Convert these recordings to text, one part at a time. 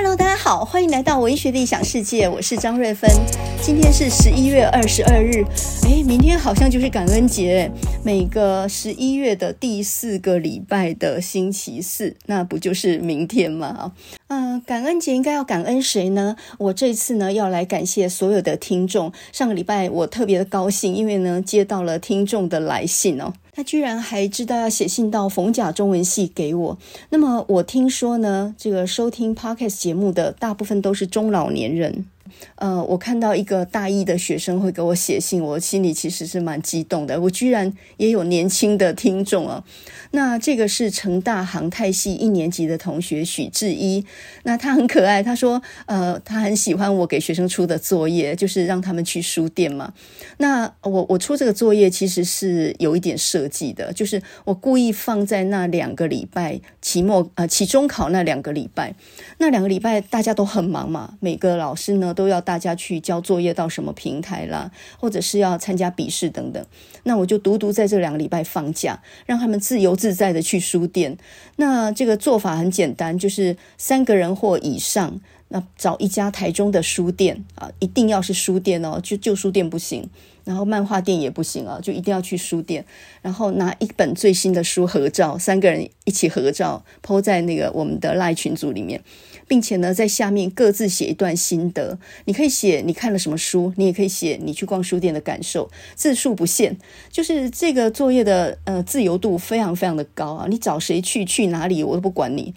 Hello，大家好，欢迎来到文学的异想世界，我是张瑞芬。今天是十一月二十二日，诶，明天好像就是感恩节，每个十一月的第四个礼拜的星期四，那不就是明天吗？啊，嗯，感恩节应该要感恩谁呢？我这次呢要来感谢所有的听众。上个礼拜我特别的高兴，因为呢接到了听众的来信哦。他居然还知道要写信到逢甲中文系给我。那么我听说呢，这个收听 Podcast 节目的大部分都是中老年人。呃，我看到一个大一的学生会给我写信，我心里其实是蛮激动的。我居然也有年轻的听众啊！那这个是成大航太系一年级的同学许志一，那他很可爱。他说，呃，他很喜欢我给学生出的作业，就是让他们去书店嘛。那我我出这个作业其实是有一点设计的，就是我故意放在那两个礼拜，期末呃期中考那两个礼拜，那两个礼拜大家都很忙嘛，每个老师呢。都要大家去交作业到什么平台啦，或者是要参加笔试等等。那我就独独在这两个礼拜放假，让他们自由自在的去书店。那这个做法很简单，就是三个人或以上，那找一家台中的书店啊，一定要是书店哦，就旧书店不行。然后漫画店也不行啊，就一定要去书店，然后拿一本最新的书合照，三个人一起合照，po 在那个我们的 LINE 群组里面，并且呢，在下面各自写一段心得。你可以写你看了什么书，你也可以写你去逛书店的感受，字数不限，就是这个作业的呃自由度非常非常的高啊，你找谁去去哪里我都不管你。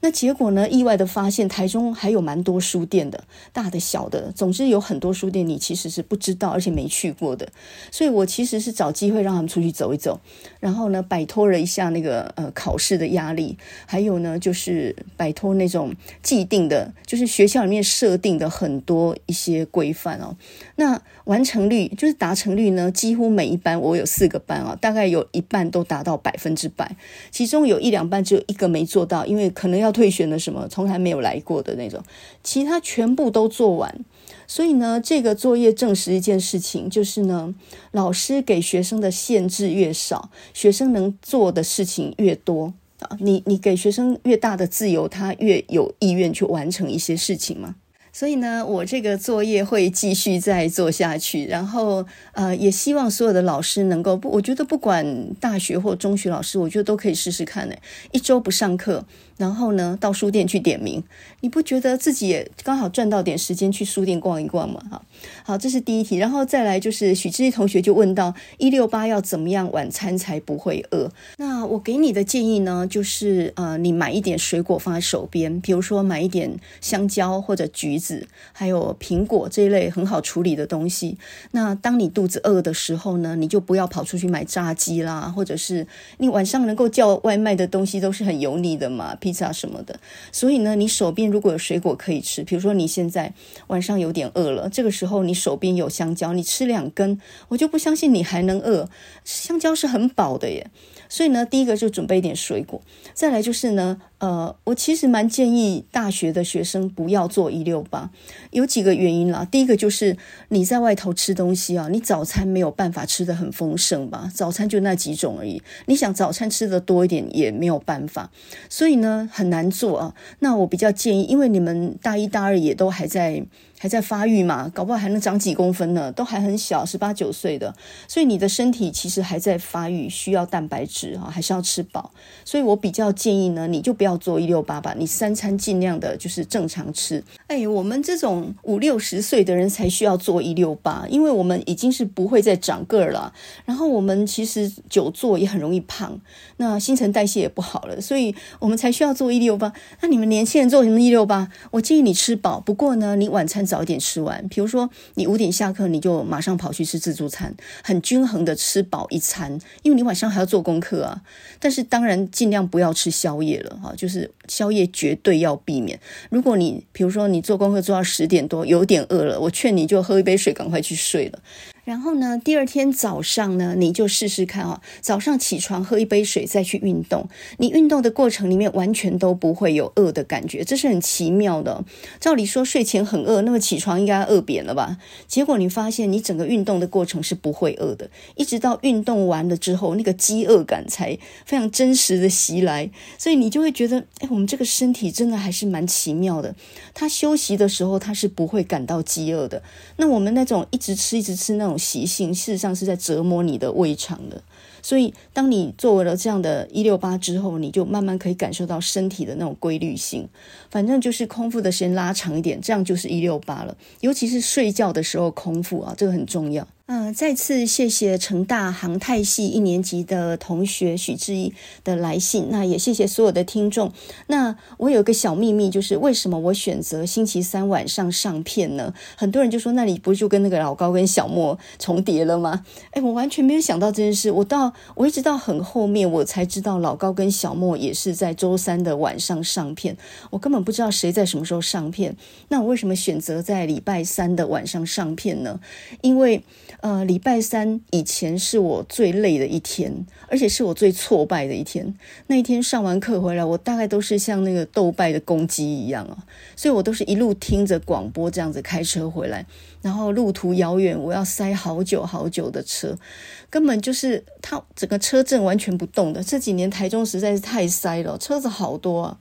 那结果呢？意外的发现，台中还有蛮多书店的，大的、小的，总之有很多书店你其实是不知道，而且没去过的。所以我其实是找机会让他们出去走一走，然后呢，摆脱了一下那个呃考试的压力，还有呢，就是摆脱那种既定的，就是学校里面设定的很多一些规范哦。那完成率就是达成率呢，几乎每一班我有四个班啊，大概有一半都达到百分之百，其中有一两班只有一个没做到，因为可能要。退选了什么？从来没有来过的那种，其他全部都做完。所以呢，这个作业证实一件事情，就是呢，老师给学生的限制越少，学生能做的事情越多啊。你你给学生越大的自由，他越有意愿去完成一些事情吗。所以呢，我这个作业会继续再做下去，然后呃，也希望所有的老师能够，我觉得不管大学或中学老师，我觉得都可以试试看呢。一周不上课，然后呢，到书店去点名，你不觉得自己也刚好赚到点时间去书店逛一逛吗？哈，好，这是第一题，然后再来就是许志毅同学就问到一六八要怎么样晚餐才不会饿？那我给你的建议呢，就是呃，你买一点水果放在手边，比如说买一点香蕉或者橘子。还有苹果这一类很好处理的东西。那当你肚子饿的时候呢，你就不要跑出去买炸鸡啦，或者是你晚上能够叫外卖的东西都是很油腻的嘛，披萨什么的。所以呢，你手边如果有水果可以吃，比如说你现在晚上有点饿了，这个时候后你手边有香蕉，你吃两根，我就不相信你还能饿。香蕉是很饱的耶。所以呢，第一个就准备一点水果，再来就是呢，呃，我其实蛮建议大学的学生不要做一六八，有几个原因啦。第一个就是你在外头吃东西啊，你早餐没有办法吃得很丰盛吧，早餐就那几种而已，你想早餐吃得多一点也没有办法，所以呢，很难做啊。那我比较建议，因为你们大一大二也都还在。还在发育嘛，搞不好还能长几公分呢，都还很小，十八九岁的，所以你的身体其实还在发育，需要蛋白质啊，还是要吃饱。所以我比较建议呢，你就不要做一六八吧，你三餐尽量的就是正常吃。哎，我们这种五六十岁的人才需要做一六八，因为我们已经是不会再长个儿了，然后我们其实久坐也很容易胖，那新陈代谢也不好了，所以我们才需要做一六八。那你们年轻人做什么一六八？我建议你吃饱，不过呢，你晚餐早。早一点吃完，比如说你五点下课，你就马上跑去吃自助餐，很均衡的吃饱一餐，因为你晚上还要做功课啊。但是当然尽量不要吃宵夜了哈，就是宵夜绝对要避免。如果你比如说你做功课做到十点多，有点饿了，我劝你就喝一杯水，赶快去睡了。然后呢，第二天早上呢，你就试试看啊，早上起床喝一杯水再去运动，你运动的过程里面完全都不会有饿的感觉，这是很奇妙的。照理说睡前很饿，那么起床应该饿扁了吧？结果你发现你整个运动的过程是不会饿的，一直到运动完了之后，那个饥饿感才非常真实的袭来，所以你就会觉得，哎，我们这个身体真的还是蛮奇妙的。他休息的时候，他是不会感到饥饿的。那我们那种一直吃、一直吃那种。习性事实上是在折磨你的胃肠的，所以当你作为了这样的一六八之后，你就慢慢可以感受到身体的那种规律性。反正就是空腹的时间拉长一点，这样就是一六八了。尤其是睡觉的时候空腹啊，这个很重要。嗯、再次谢谢成大航太系一年级的同学许志毅的来信。那也谢谢所有的听众。那我有个小秘密，就是为什么我选择星期三晚上上片呢？很多人就说，那你不是就跟那个老高跟小莫重叠了吗？哎，我完全没有想到这件事。我到我一直到很后面，我才知道老高跟小莫也是在周三的晚上上片。我根本不知道谁在什么时候上片。那我为什么选择在礼拜三的晚上上片呢？因为呃，礼拜三以前是我最累的一天，而且是我最挫败的一天。那一天上完课回来，我大概都是像那个斗败的公鸡一样啊，所以我都是一路听着广播这样子开车回来，然后路途遥远，我要塞好久好久的车，根本就是它整个车阵完全不动的。这几年台中实在是太塞了，车子好多啊。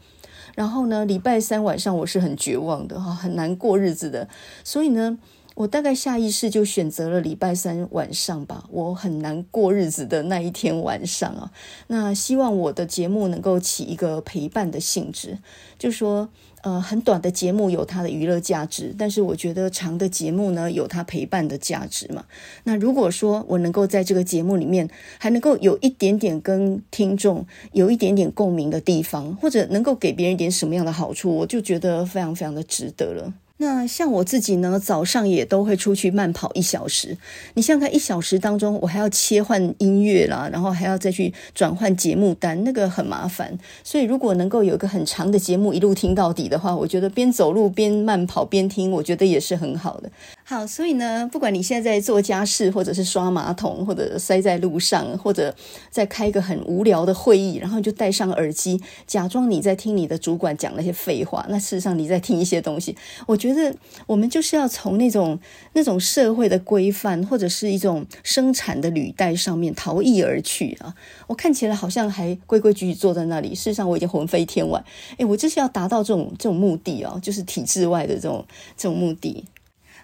然后呢，礼拜三晚上我是很绝望的哈，很难过日子的，所以呢。我大概下意识就选择了礼拜三晚上吧，我很难过日子的那一天晚上啊。那希望我的节目能够起一个陪伴的性质，就说呃，很短的节目有它的娱乐价值，但是我觉得长的节目呢有它陪伴的价值嘛。那如果说我能够在这个节目里面还能够有一点点跟听众有一点点共鸣的地方，或者能够给别人一点什么样的好处，我就觉得非常非常的值得了。那像我自己呢，早上也都会出去慢跑一小时。你像在，一小时当中，我还要切换音乐啦，然后还要再去转换节目单，那个很麻烦。所以，如果能够有一个很长的节目一路听到底的话，我觉得边走路边慢跑边听，我觉得也是很好的。好，所以呢，不管你现在在做家事，或者是刷马桶，或者塞在路上，或者在开一个很无聊的会议，然后你就戴上耳机，假装你在听你的主管讲那些废话，那事实上你在听一些东西。我觉得我们就是要从那种那种社会的规范，或者是一种生产的履带上面逃逸而去啊！我看起来好像还规规矩矩坐在那里，事实上我已经魂飞天外。诶，我就是要达到这种这种目的哦，就是体制外的这种这种目的。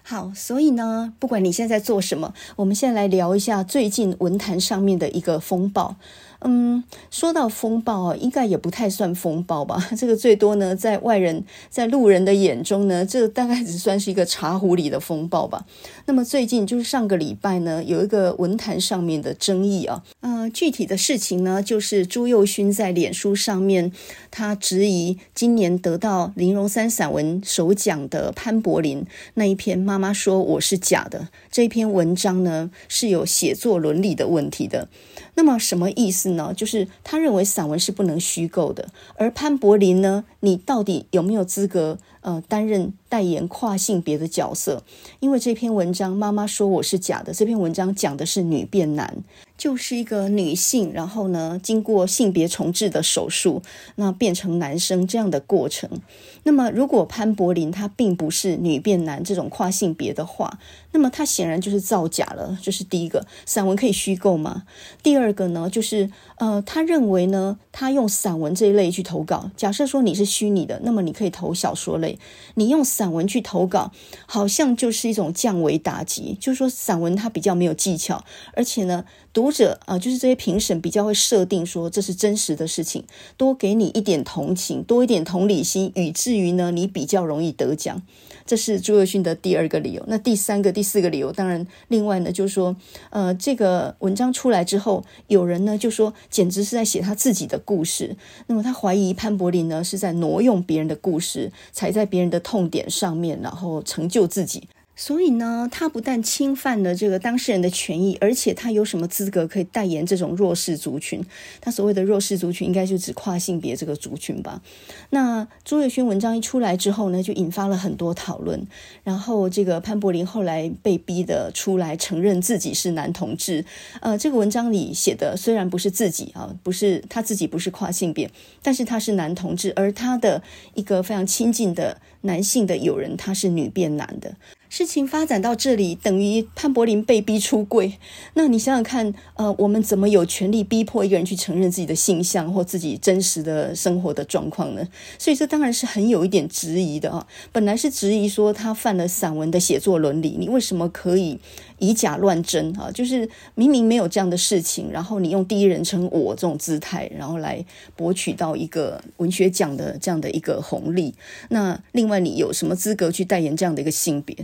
好，所以呢，不管你现在做什么，我们现在来聊一下最近文坛上面的一个风暴。嗯，说到风暴啊，应该也不太算风暴吧？这个最多呢，在外人、在路人的眼中呢，这大概只算是一个茶壶里的风暴吧。那么最近就是上个礼拜呢，有一个文坛上面的争议啊，呃，具体的事情呢，就是朱宥勋在脸书上面，他质疑今年得到林荣三散文首奖的潘柏林那一篇《妈妈说我是假的》这篇文章呢，是有写作伦理的问题的。那么什么意思呢？就是他认为散文是不能虚构的，而潘柏林呢，你到底有没有资格呃担任代言跨性别的角色？因为这篇文章妈妈说我是假的，这篇文章讲的是女变男。就是一个女性，然后呢，经过性别重置的手术，那变成男生这样的过程。那么，如果潘柏林他并不是女变男这种跨性别的话，那么他显然就是造假了。这是第一个，散文可以虚构吗？第二个呢，就是呃，他认为呢，他用散文这一类去投稿。假设说你是虚拟的，那么你可以投小说类。你用散文去投稿，好像就是一种降维打击。就是说，散文它比较没有技巧，而且呢。读者啊，就是这些评审比较会设定说，这是真实的事情，多给你一点同情，多一点同理心，以至于呢，你比较容易得奖。这是朱宥勋的第二个理由。那第三个、第四个理由，当然另外呢，就是说，呃，这个文章出来之后，有人呢就说，简直是在写他自己的故事。那么他怀疑潘柏林呢是在挪用别人的故事，踩在别人的痛点上面，然后成就自己。所以呢，他不但侵犯了这个当事人的权益，而且他有什么资格可以代言这种弱势族群？他所谓的弱势族群，应该就指跨性别这个族群吧？那朱岳勋文章一出来之后呢，就引发了很多讨论。然后这个潘柏霖后来被逼的出来承认自己是男同志。呃，这个文章里写的虽然不是自己啊，不是他自己不是跨性别，但是他是男同志，而他的一个非常亲近的男性的友人，他是女变男的。事情发展到这里，等于潘柏林被逼出柜。那你想想看，呃，我们怎么有权利逼迫一个人去承认自己的性向或自己真实的生活的状况呢？所以这当然是很有一点质疑的啊。本来是质疑说他犯了散文的写作伦理，你为什么可以以假乱真啊？就是明明没有这样的事情，然后你用第一人称我这种姿态，然后来博取到一个文学奖的这样的一个红利。那另外，你有什么资格去代言这样的一个性别？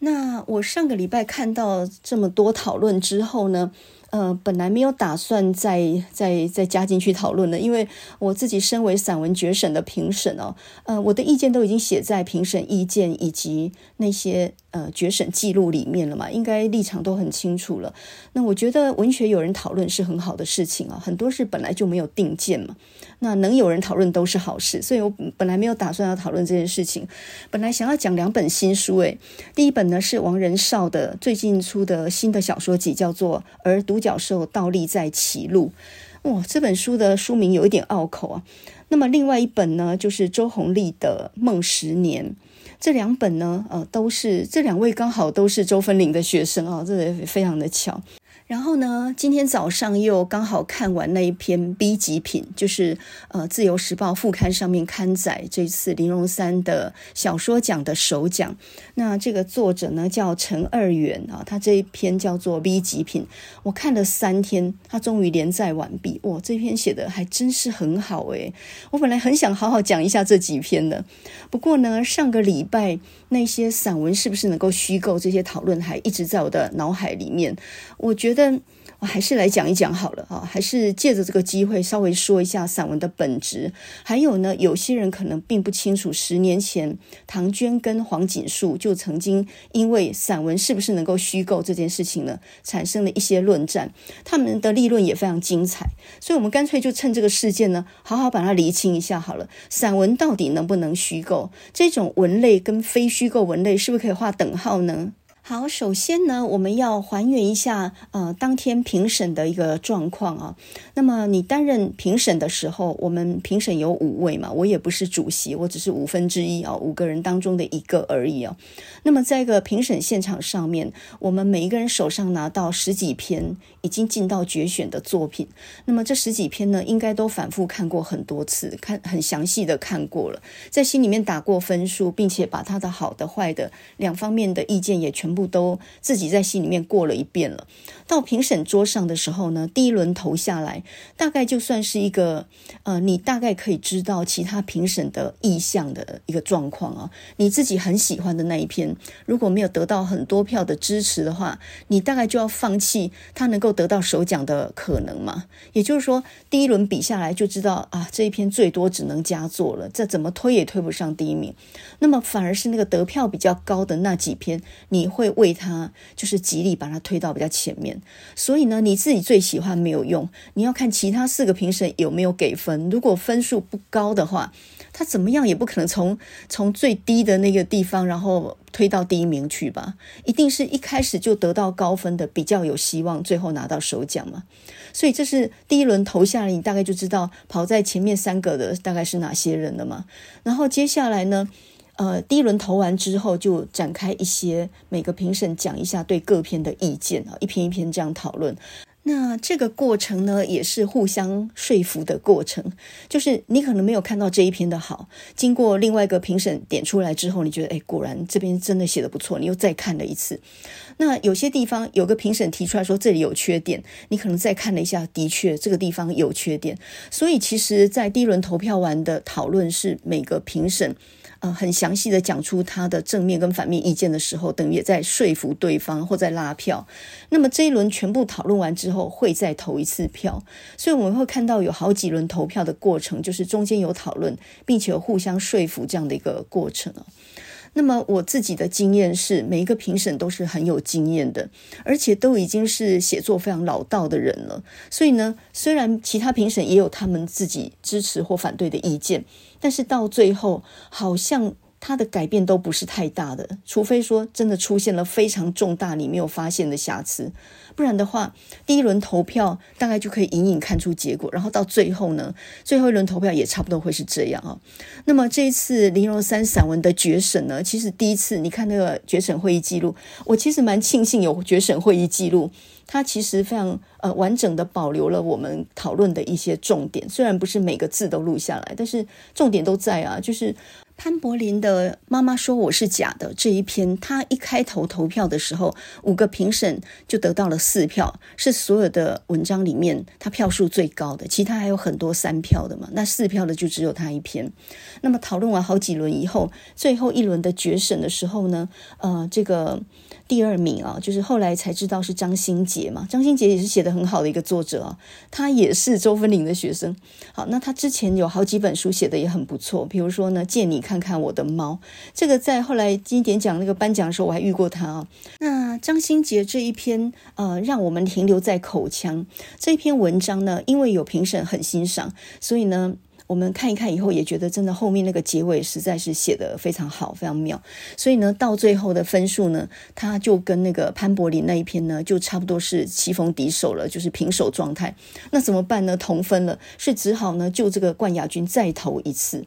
那我上个礼拜看到这么多讨论之后呢，呃，本来没有打算再再再加进去讨论的，因为我自己身为散文决审的评审哦，呃，我的意见都已经写在评审意见以及那些呃决审记录里面了嘛，应该立场都很清楚了。那我觉得文学有人讨论是很好的事情啊，很多事本来就没有定见嘛。那能有人讨论都是好事，所以我本来没有打算要讨论这件事情。本来想要讲两本新书，诶，第一本呢是王仁绍的最近出的新的小说集，叫做《而独角兽倒立在歧路》。哇，这本书的书名有一点拗口啊。那么另外一本呢，就是周鸿丽的《梦十年》。这两本呢，呃，都是这两位刚好都是周芬玲的学生啊，这也非常的巧。然后呢，今天早上又刚好看完那一篇 B 级品，就是呃《自由时报》副刊上面刊载这次林荣三的小说奖的首奖。那这个作者呢叫陈二元啊，他这一篇叫做 B 级品，我看了三天，他终于连载完毕。哇，这篇写的还真是很好诶，我本来很想好好讲一下这几篇的，不过呢，上个礼拜那些散文是不是能够虚构这些讨论还一直在我的脑海里面，我觉得。但我还是来讲一讲好了啊，还是借着这个机会稍微说一下散文的本质。还有呢，有些人可能并不清楚，十年前唐娟跟黄锦树就曾经因为散文是不是能够虚构这件事情呢，产生了一些论战。他们的立论也非常精彩，所以我们干脆就趁这个事件呢，好好把它厘清一下好了。散文到底能不能虚构？这种文类跟非虚构文类是不是可以画等号呢？好，首先呢，我们要还原一下呃当天评审的一个状况啊。那么你担任评审的时候，我们评审有五位嘛，我也不是主席，我只是五分之一啊，五个人当中的一个而已啊。那么在一个评审现场上面，我们每一个人手上拿到十几篇已经进到决选的作品。那么这十几篇呢，应该都反复看过很多次，看很详细的看过了，在心里面打过分数，并且把他的好的、坏的两方面的意见也全部。都自己在心里面过了一遍了。到评审桌上的时候呢，第一轮投下来，大概就算是一个呃，你大概可以知道其他评审的意向的一个状况啊。你自己很喜欢的那一篇，如果没有得到很多票的支持的话，你大概就要放弃他能够得到首奖的可能嘛。也就是说，第一轮比下来就知道啊，这一篇最多只能佳作了，这怎么推也推不上第一名。那么反而是那个得票比较高的那几篇，你会。为他就是极力把他推到比较前面，所以呢，你自己最喜欢没有用，你要看其他四个评审有没有给分。如果分数不高的话，他怎么样也不可能从从最低的那个地方，然后推到第一名去吧？一定是一开始就得到高分的比较有希望，最后拿到首奖嘛。所以这是第一轮投下来，你大概就知道跑在前面三个的大概是哪些人了嘛。然后接下来呢？呃，第一轮投完之后，就展开一些每个评审讲一下对各篇的意见啊，一篇一篇这样讨论。那这个过程呢，也是互相说服的过程。就是你可能没有看到这一篇的好，经过另外一个评审点出来之后，你觉得哎，果然这边真的写得不错，你又再看了一次。那有些地方有个评审提出来说这里有缺点，你可能再看了一下，的确这个地方有缺点。所以其实，在第一轮投票完的讨论是每个评审。呃，很详细的讲出他的正面跟反面意见的时候，等于也在说服对方或在拉票。那么这一轮全部讨论完之后，会再投一次票。所以我们会看到有好几轮投票的过程，就是中间有讨论，并且有互相说服这样的一个过程。那么我自己的经验是，每一个评审都是很有经验的，而且都已经是写作非常老道的人了。所以呢，虽然其他评审也有他们自己支持或反对的意见，但是到最后好像。它的改变都不是太大的，除非说真的出现了非常重大你没有发现的瑕疵，不然的话，第一轮投票大概就可以隐隐看出结果，然后到最后呢，最后一轮投票也差不多会是这样啊。那么这一次林荣三散文的决审呢，其实第一次你看那个决审会议记录，我其实蛮庆幸有决审会议记录，它其实非常呃完整的保留了我们讨论的一些重点，虽然不是每个字都录下来，但是重点都在啊，就是。潘柏林的妈妈说我是假的这一篇，他一开头投票的时候，五个评审就得到了四票，是所有的文章里面他票数最高的，其他还有很多三票的嘛，那四票的就只有他一篇。那么讨论完好几轮以后，最后一轮的决审的时候呢，呃，这个。第二名啊，就是后来才知道是张新杰嘛。张新杰也是写得很好的一个作者啊，他也是周芬玲的学生。好，那他之前有好几本书写得也很不错，比如说呢，借你看看我的猫，这个在后来金典奖那个颁奖的时候我还遇过他啊。那张新杰这一篇呃，让我们停留在口腔这篇文章呢，因为有评审很欣赏，所以呢。我们看一看以后，也觉得真的后面那个结尾实在是写得非常好，非常妙。所以呢，到最后的分数呢，他就跟那个潘柏林那一篇呢，就差不多是棋逢敌手了，就是平手状态。那怎么办呢？同分了，是只好呢就这个冠亚军再投一次。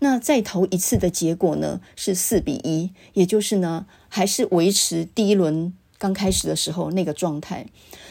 那再投一次的结果呢是四比一，也就是呢还是维持第一轮。刚开始的时候那个状态，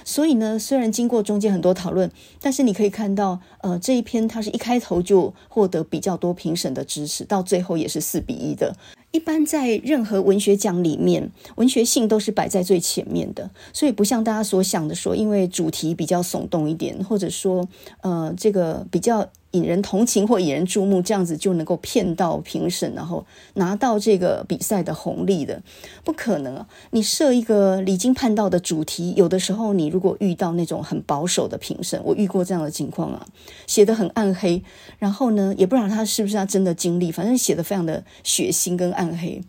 所以呢，虽然经过中间很多讨论，但是你可以看到，呃，这一篇它是一开头就获得比较多评审的支持，到最后也是四比一的。一般在任何文学奖里面，文学性都是摆在最前面的，所以不像大家所想的说，因为主题比较耸动一点，或者说，呃，这个比较。引人同情或引人注目，这样子就能够骗到评审，然后拿到这个比赛的红利的，不可能啊！你设一个离经叛道的主题，有的时候你如果遇到那种很保守的评审，我遇过这样的情况啊，写得很暗黑，然后呢，也不知道他是不是他真的经历，反正写得非常的血腥跟暗黑。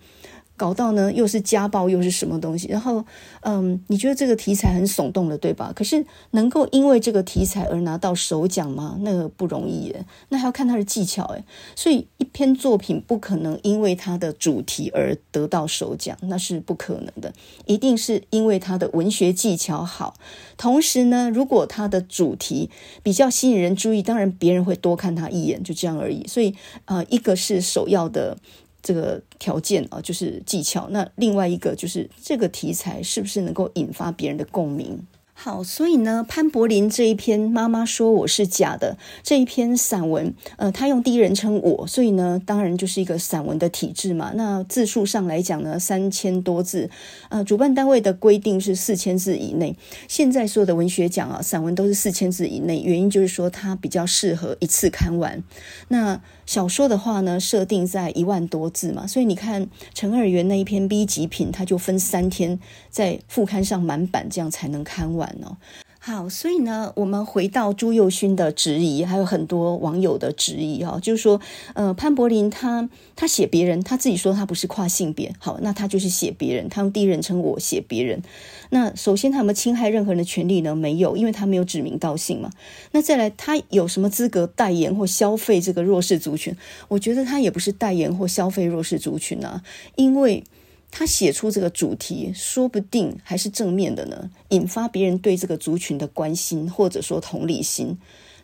搞到呢，又是家暴，又是什么东西？然后，嗯，你觉得这个题材很耸动的，对吧？可是能够因为这个题材而拿到首奖吗？那个不容易耶，那还要看他的技巧诶。所以一篇作品不可能因为它的主题而得到首奖，那是不可能的。一定是因为它的文学技巧好，同时呢，如果它的主题比较吸引人注意，当然别人会多看他一眼，就这样而已。所以，呃，一个是首要的。这个条件啊，就是技巧。那另外一个就是这个题材是不是能够引发别人的共鸣？好，所以呢，潘柏林这一篇《妈妈说我是假的》这一篇散文，呃，他用第一人称我，所以呢，当然就是一个散文的体制嘛。那字数上来讲呢，三千多字，呃，主办单位的规定是四千字以内。现在所有的文学奖啊，散文都是四千字以内，原因就是说它比较适合一次看完。那小说的话呢，设定在一万多字嘛，所以你看陈二元那一篇 B 级品，他就分三天在副刊上满版，这样才能看完哦。好，所以呢，我们回到朱宥勋的质疑，还有很多网友的质疑哈，就是说，呃，潘柏林他他写别人，他自己说他不是跨性别，好，那他就是写别人，他用第一人称我写别人。那首先他有没有侵害任何人的权利呢？没有，因为他没有指名道姓嘛。那再来，他有什么资格代言或消费这个弱势族群？我觉得他也不是代言或消费弱势族群啊，因为。他写出这个主题，说不定还是正面的呢，引发别人对这个族群的关心，或者说同理心，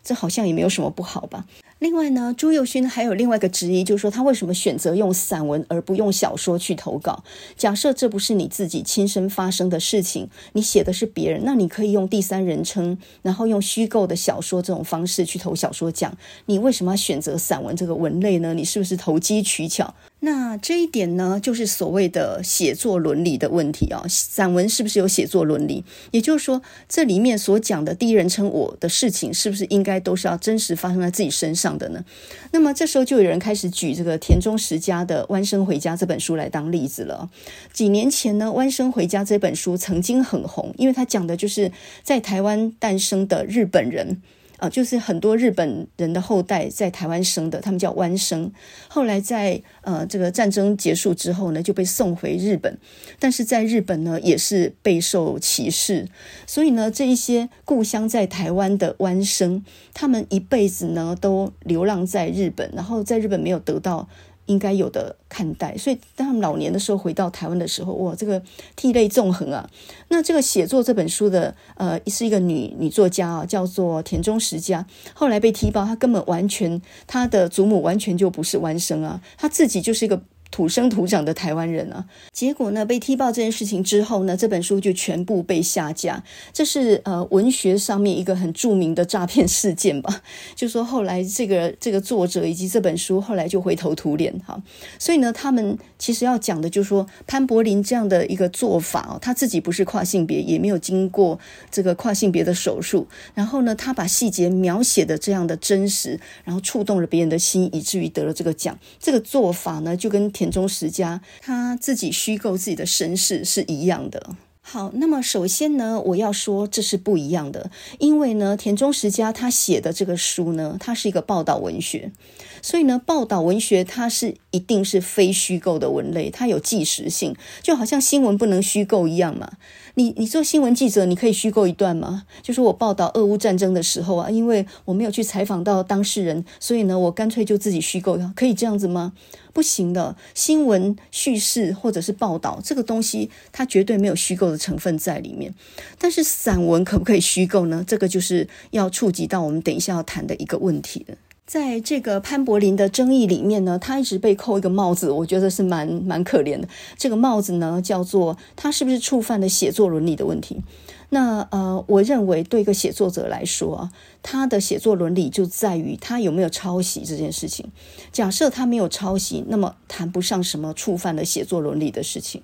这好像也没有什么不好吧。另外呢，朱宥勋还有另外一个质疑，就是说他为什么选择用散文而不用小说去投稿？假设这不是你自己亲身发生的事情，你写的是别人，那你可以用第三人称，然后用虚构的小说这种方式去投小说奖。你为什么要选择散文这个文类呢？你是不是投机取巧？那这一点呢，就是所谓的写作伦理的问题啊。散文是不是有写作伦理？也就是说，这里面所讲的第一人称我的事情，是不是应该都是要真实发生在自己身上？的呢？那么这时候就有人开始举这个田中实家的《弯生回家》这本书来当例子了。几年前呢，《弯生回家》这本书曾经很红，因为它讲的就是在台湾诞生的日本人。啊，就是很多日本人的后代在台湾生的，他们叫湾生。后来在呃这个战争结束之后呢，就被送回日本，但是在日本呢也是备受歧视，所以呢这一些故乡在台湾的湾生，他们一辈子呢都流浪在日本，然后在日本没有得到。应该有的看待，所以当他们老年的时候回到台湾的时候，哇，这个涕泪纵横啊！那这个写作这本书的，呃，是一个女女作家啊，叫做田中实佳。后来被踢爆，她根本完全，她的祖母完全就不是弯生啊，她自己就是一个。土生土长的台湾人啊，结果呢，被踢爆这件事情之后呢，这本书就全部被下架。这是呃文学上面一个很著名的诈骗事件吧？就说后来这个这个作者以及这本书后来就灰头土脸哈。所以呢，他们其实要讲的就是说潘柏林这样的一个做法哦，他自己不是跨性别，也没有经过这个跨性别的手术，然后呢，他把细节描写的这样的真实，然后触动了别人的心，以至于得了这个奖。这个做法呢，就跟田中实家他自己虚构自己的身世是一样的。好，那么首先呢，我要说这是不一样的，因为呢，田中实家他写的这个书呢，它是一个报道文学，所以呢，报道文学它是一定是非虚构的文类，它有即时性，就好像新闻不能虚构一样嘛。你你做新闻记者，你可以虚构一段吗？就是我报道俄乌战争的时候啊，因为我没有去采访到当事人，所以呢，我干脆就自己虚构，可以这样子吗？不行的。新闻叙事或者是报道这个东西，它绝对没有虚构的成分在里面。但是散文可不可以虚构呢？这个就是要触及到我们等一下要谈的一个问题了。在这个潘柏林的争议里面呢，他一直被扣一个帽子，我觉得是蛮蛮可怜的。这个帽子呢，叫做他是不是触犯了写作伦理的问题？那呃，我认为对一个写作者来说啊，他的写作伦理就在于他有没有抄袭这件事情。假设他没有抄袭，那么谈不上什么触犯了写作伦理的事情。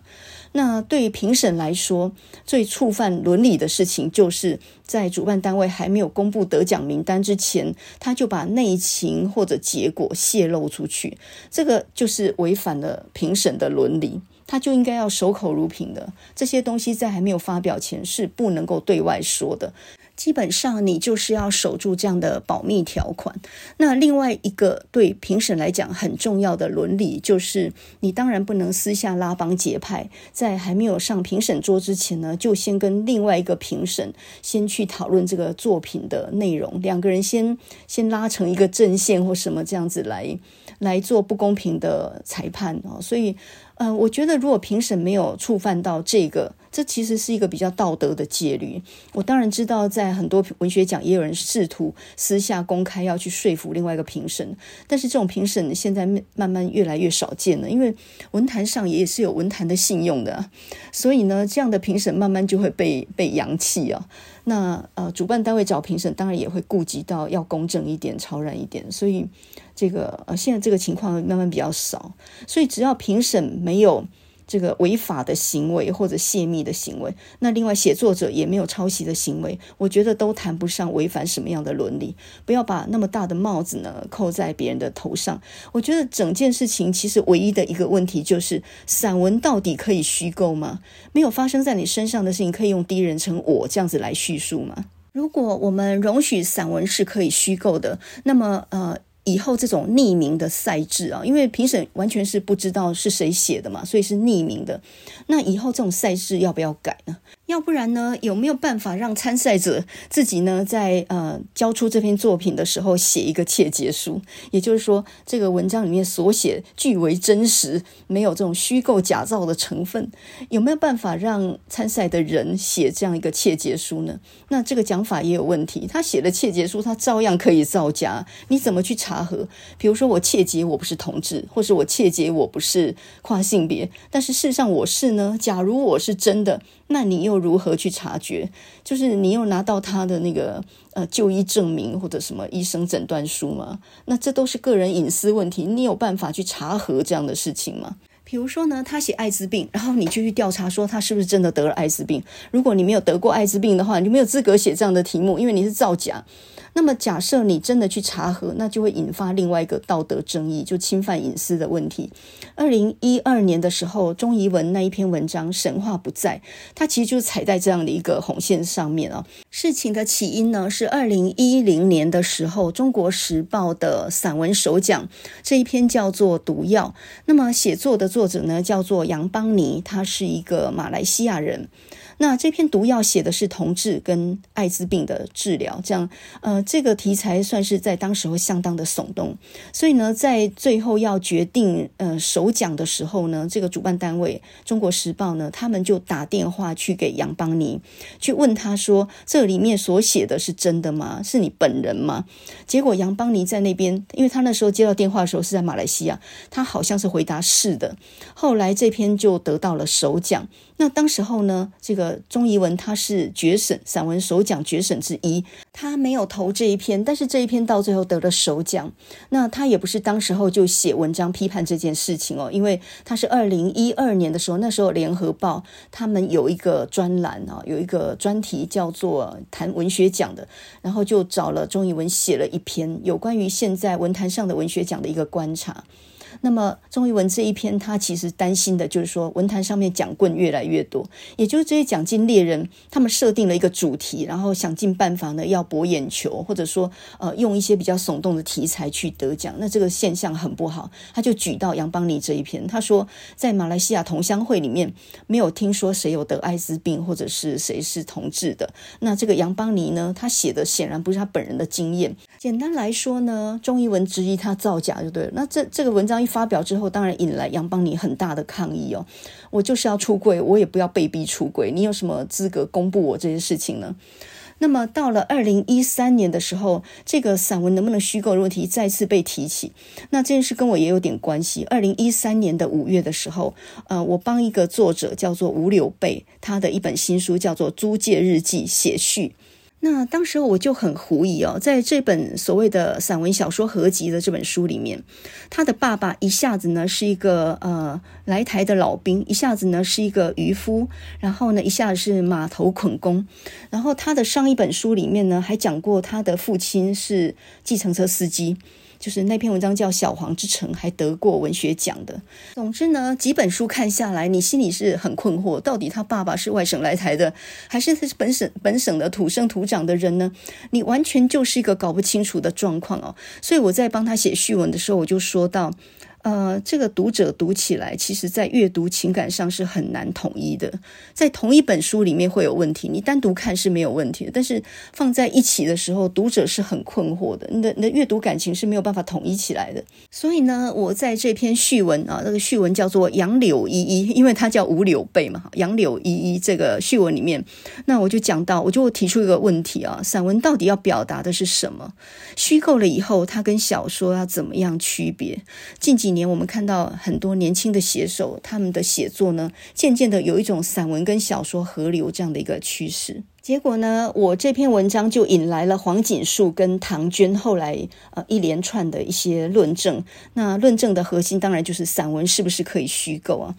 那对于评审来说，最触犯伦理的事情，就是在主办单位还没有公布得奖名单之前，他就把内情或者结果泄露出去，这个就是违反了评审的伦理。他就应该要守口如瓶的，这些东西在还没有发表前是不能够对外说的。基本上，你就是要守住这样的保密条款。那另外一个对评审来讲很重要的伦理，就是你当然不能私下拉帮结派，在还没有上评审桌之前呢，就先跟另外一个评审先去讨论这个作品的内容，两个人先先拉成一个阵线或什么这样子来来做不公平的裁判哦。所以。呃，我觉得如果评审没有触犯到这个，这其实是一个比较道德的戒律。我当然知道，在很多文学奖也有人试图私下公开要去说服另外一个评审，但是这种评审现在慢慢越来越少见了，因为文坛上也是有文坛的信用的，所以呢，这样的评审慢慢就会被被扬弃啊。那呃，主办单位找评审，当然也会顾及到要公正一点、超然一点，所以这个呃，现在这个情况慢慢比较少。所以只要评审没有这个违法的行为或者泄密的行为，那另外写作者也没有抄袭的行为，我觉得都谈不上违反什么样的伦理。不要把那么大的帽子呢扣在别人的头上。我觉得整件事情其实唯一的一个问题就是，散文到底可以虚构吗？没有发生在你身上的事情，可以用第一人称我这样子来叙述吗？如果我们容许散文是可以虚构的，那么呃。以后这种匿名的赛制啊，因为评审完全是不知道是谁写的嘛，所以是匿名的。那以后这种赛制要不要改呢？要不然呢，有没有办法让参赛者自己呢，在呃交出这篇作品的时候写一个切结书？也就是说，这个文章里面所写据为真实，没有这种虚构假造的成分。有没有办法让参赛的人写这样一个切结书呢？那这个讲法也有问题。他写的切结书，他照样可以造假。你怎么去查核？比如说，我切结我不是同志，或是我切结我不是跨性别，但是事实上我是呢？假如我是真的。那你又如何去察觉？就是你又拿到他的那个呃就医证明或者什么医生诊断书吗？那这都是个人隐私问题，你有办法去查核这样的事情吗？比如说呢，他写艾滋病，然后你就去调查说他是不是真的得了艾滋病。如果你没有得过艾滋病的话，你就没有资格写这样的题目，因为你是造假。那么假设你真的去查核，那就会引发另外一个道德争议，就侵犯隐私的问题。二零一二年的时候，钟怡文那一篇文章《神话不在》，它其实就踩在这样的一个红线上面啊。事情的起因呢，是二零一零年的时候，《中国时报》的散文首奖这一篇叫做《毒药》，那么写作的作者呢叫做杨邦尼，他是一个马来西亚人。那这篇毒药写的是同志跟艾滋病的治疗，这样，呃，这个题材算是在当时会相当的耸动。所以呢，在最后要决定呃首奖的时候呢，这个主办单位《中国时报》呢，他们就打电话去给杨邦尼，去问他说：“这里面所写的是真的吗？是你本人吗？”结果杨邦尼在那边，因为他那时候接到电话的时候是在马来西亚，他好像是回答是的。后来这篇就得到了首奖。那当时候呢，这个钟怡文他是决审散文首奖决审之一，他没有投这一篇，但是这一篇到最后得了首奖。那他也不是当时候就写文章批判这件事情哦，因为他是二零一二年的时候，那时候联合报他们有一个专栏啊，有一个专题叫做谈文学奖的，然后就找了钟怡文写了一篇有关于现在文坛上的文学奖的一个观察。那么钟义文这一篇，他其实担心的就是说，文坛上面奖棍越来越多，也就是这些奖金猎人，他们设定了一个主题，然后想尽办法呢要博眼球，或者说呃用一些比较耸动的题材去得奖，那这个现象很不好。他就举到杨邦尼这一篇，他说在马来西亚同乡会里面没有听说谁有得艾滋病，或者是谁是同志的。那这个杨邦尼呢，他写的显然不是他本人的经验。简单来说呢，钟义文质疑他造假就对了。那这这个文章发表之后，当然引来杨邦尼很大的抗议哦。我就是要出柜，我也不要被逼出柜。你有什么资格公布我这些事情呢？那么到了二零一三年的时候，这个散文能不能虚构的问题再次被提起。那这件事跟我也有点关系。二零一三年的五月的时候，呃，我帮一个作者叫做吴柳贝，他的一本新书叫做《租界日记》写序。那当时我就很狐疑哦，在这本所谓的散文小说合集的这本书里面，他的爸爸一下子呢是一个呃来台的老兵，一下子呢是一个渔夫，然后呢一下子是码头捆工，然后他的上一本书里面呢还讲过他的父亲是计程车司机。就是那篇文章叫《小黄之城》，还得过文学奖的。总之呢，几本书看下来，你心里是很困惑，到底他爸爸是外省来台的，还是他是本省本省的土生土长的人呢？你完全就是一个搞不清楚的状况哦。所以我在帮他写序文的时候，我就说到。呃，这个读者读起来，其实在阅读情感上是很难统一的。在同一本书里面会有问题，你单独看是没有问题的，但是放在一起的时候，读者是很困惑的。你的你的阅读感情是没有办法统一起来的。所以呢，我在这篇序文啊，那个序文叫做《杨柳依依》，因为它叫吴柳背嘛，《杨柳依依》这个序文里面，那我就讲到，我就提出一个问题啊：散文到底要表达的是什么？虚构了以后，它跟小说要怎么样区别？近几年年我们看到很多年轻的写手，他们的写作呢，渐渐的有一种散文跟小说合流这样的一个趋势。结果呢，我这篇文章就引来了黄锦树跟唐娟后来呃一连串的一些论证。那论证的核心当然就是散文是不是可以虚构啊？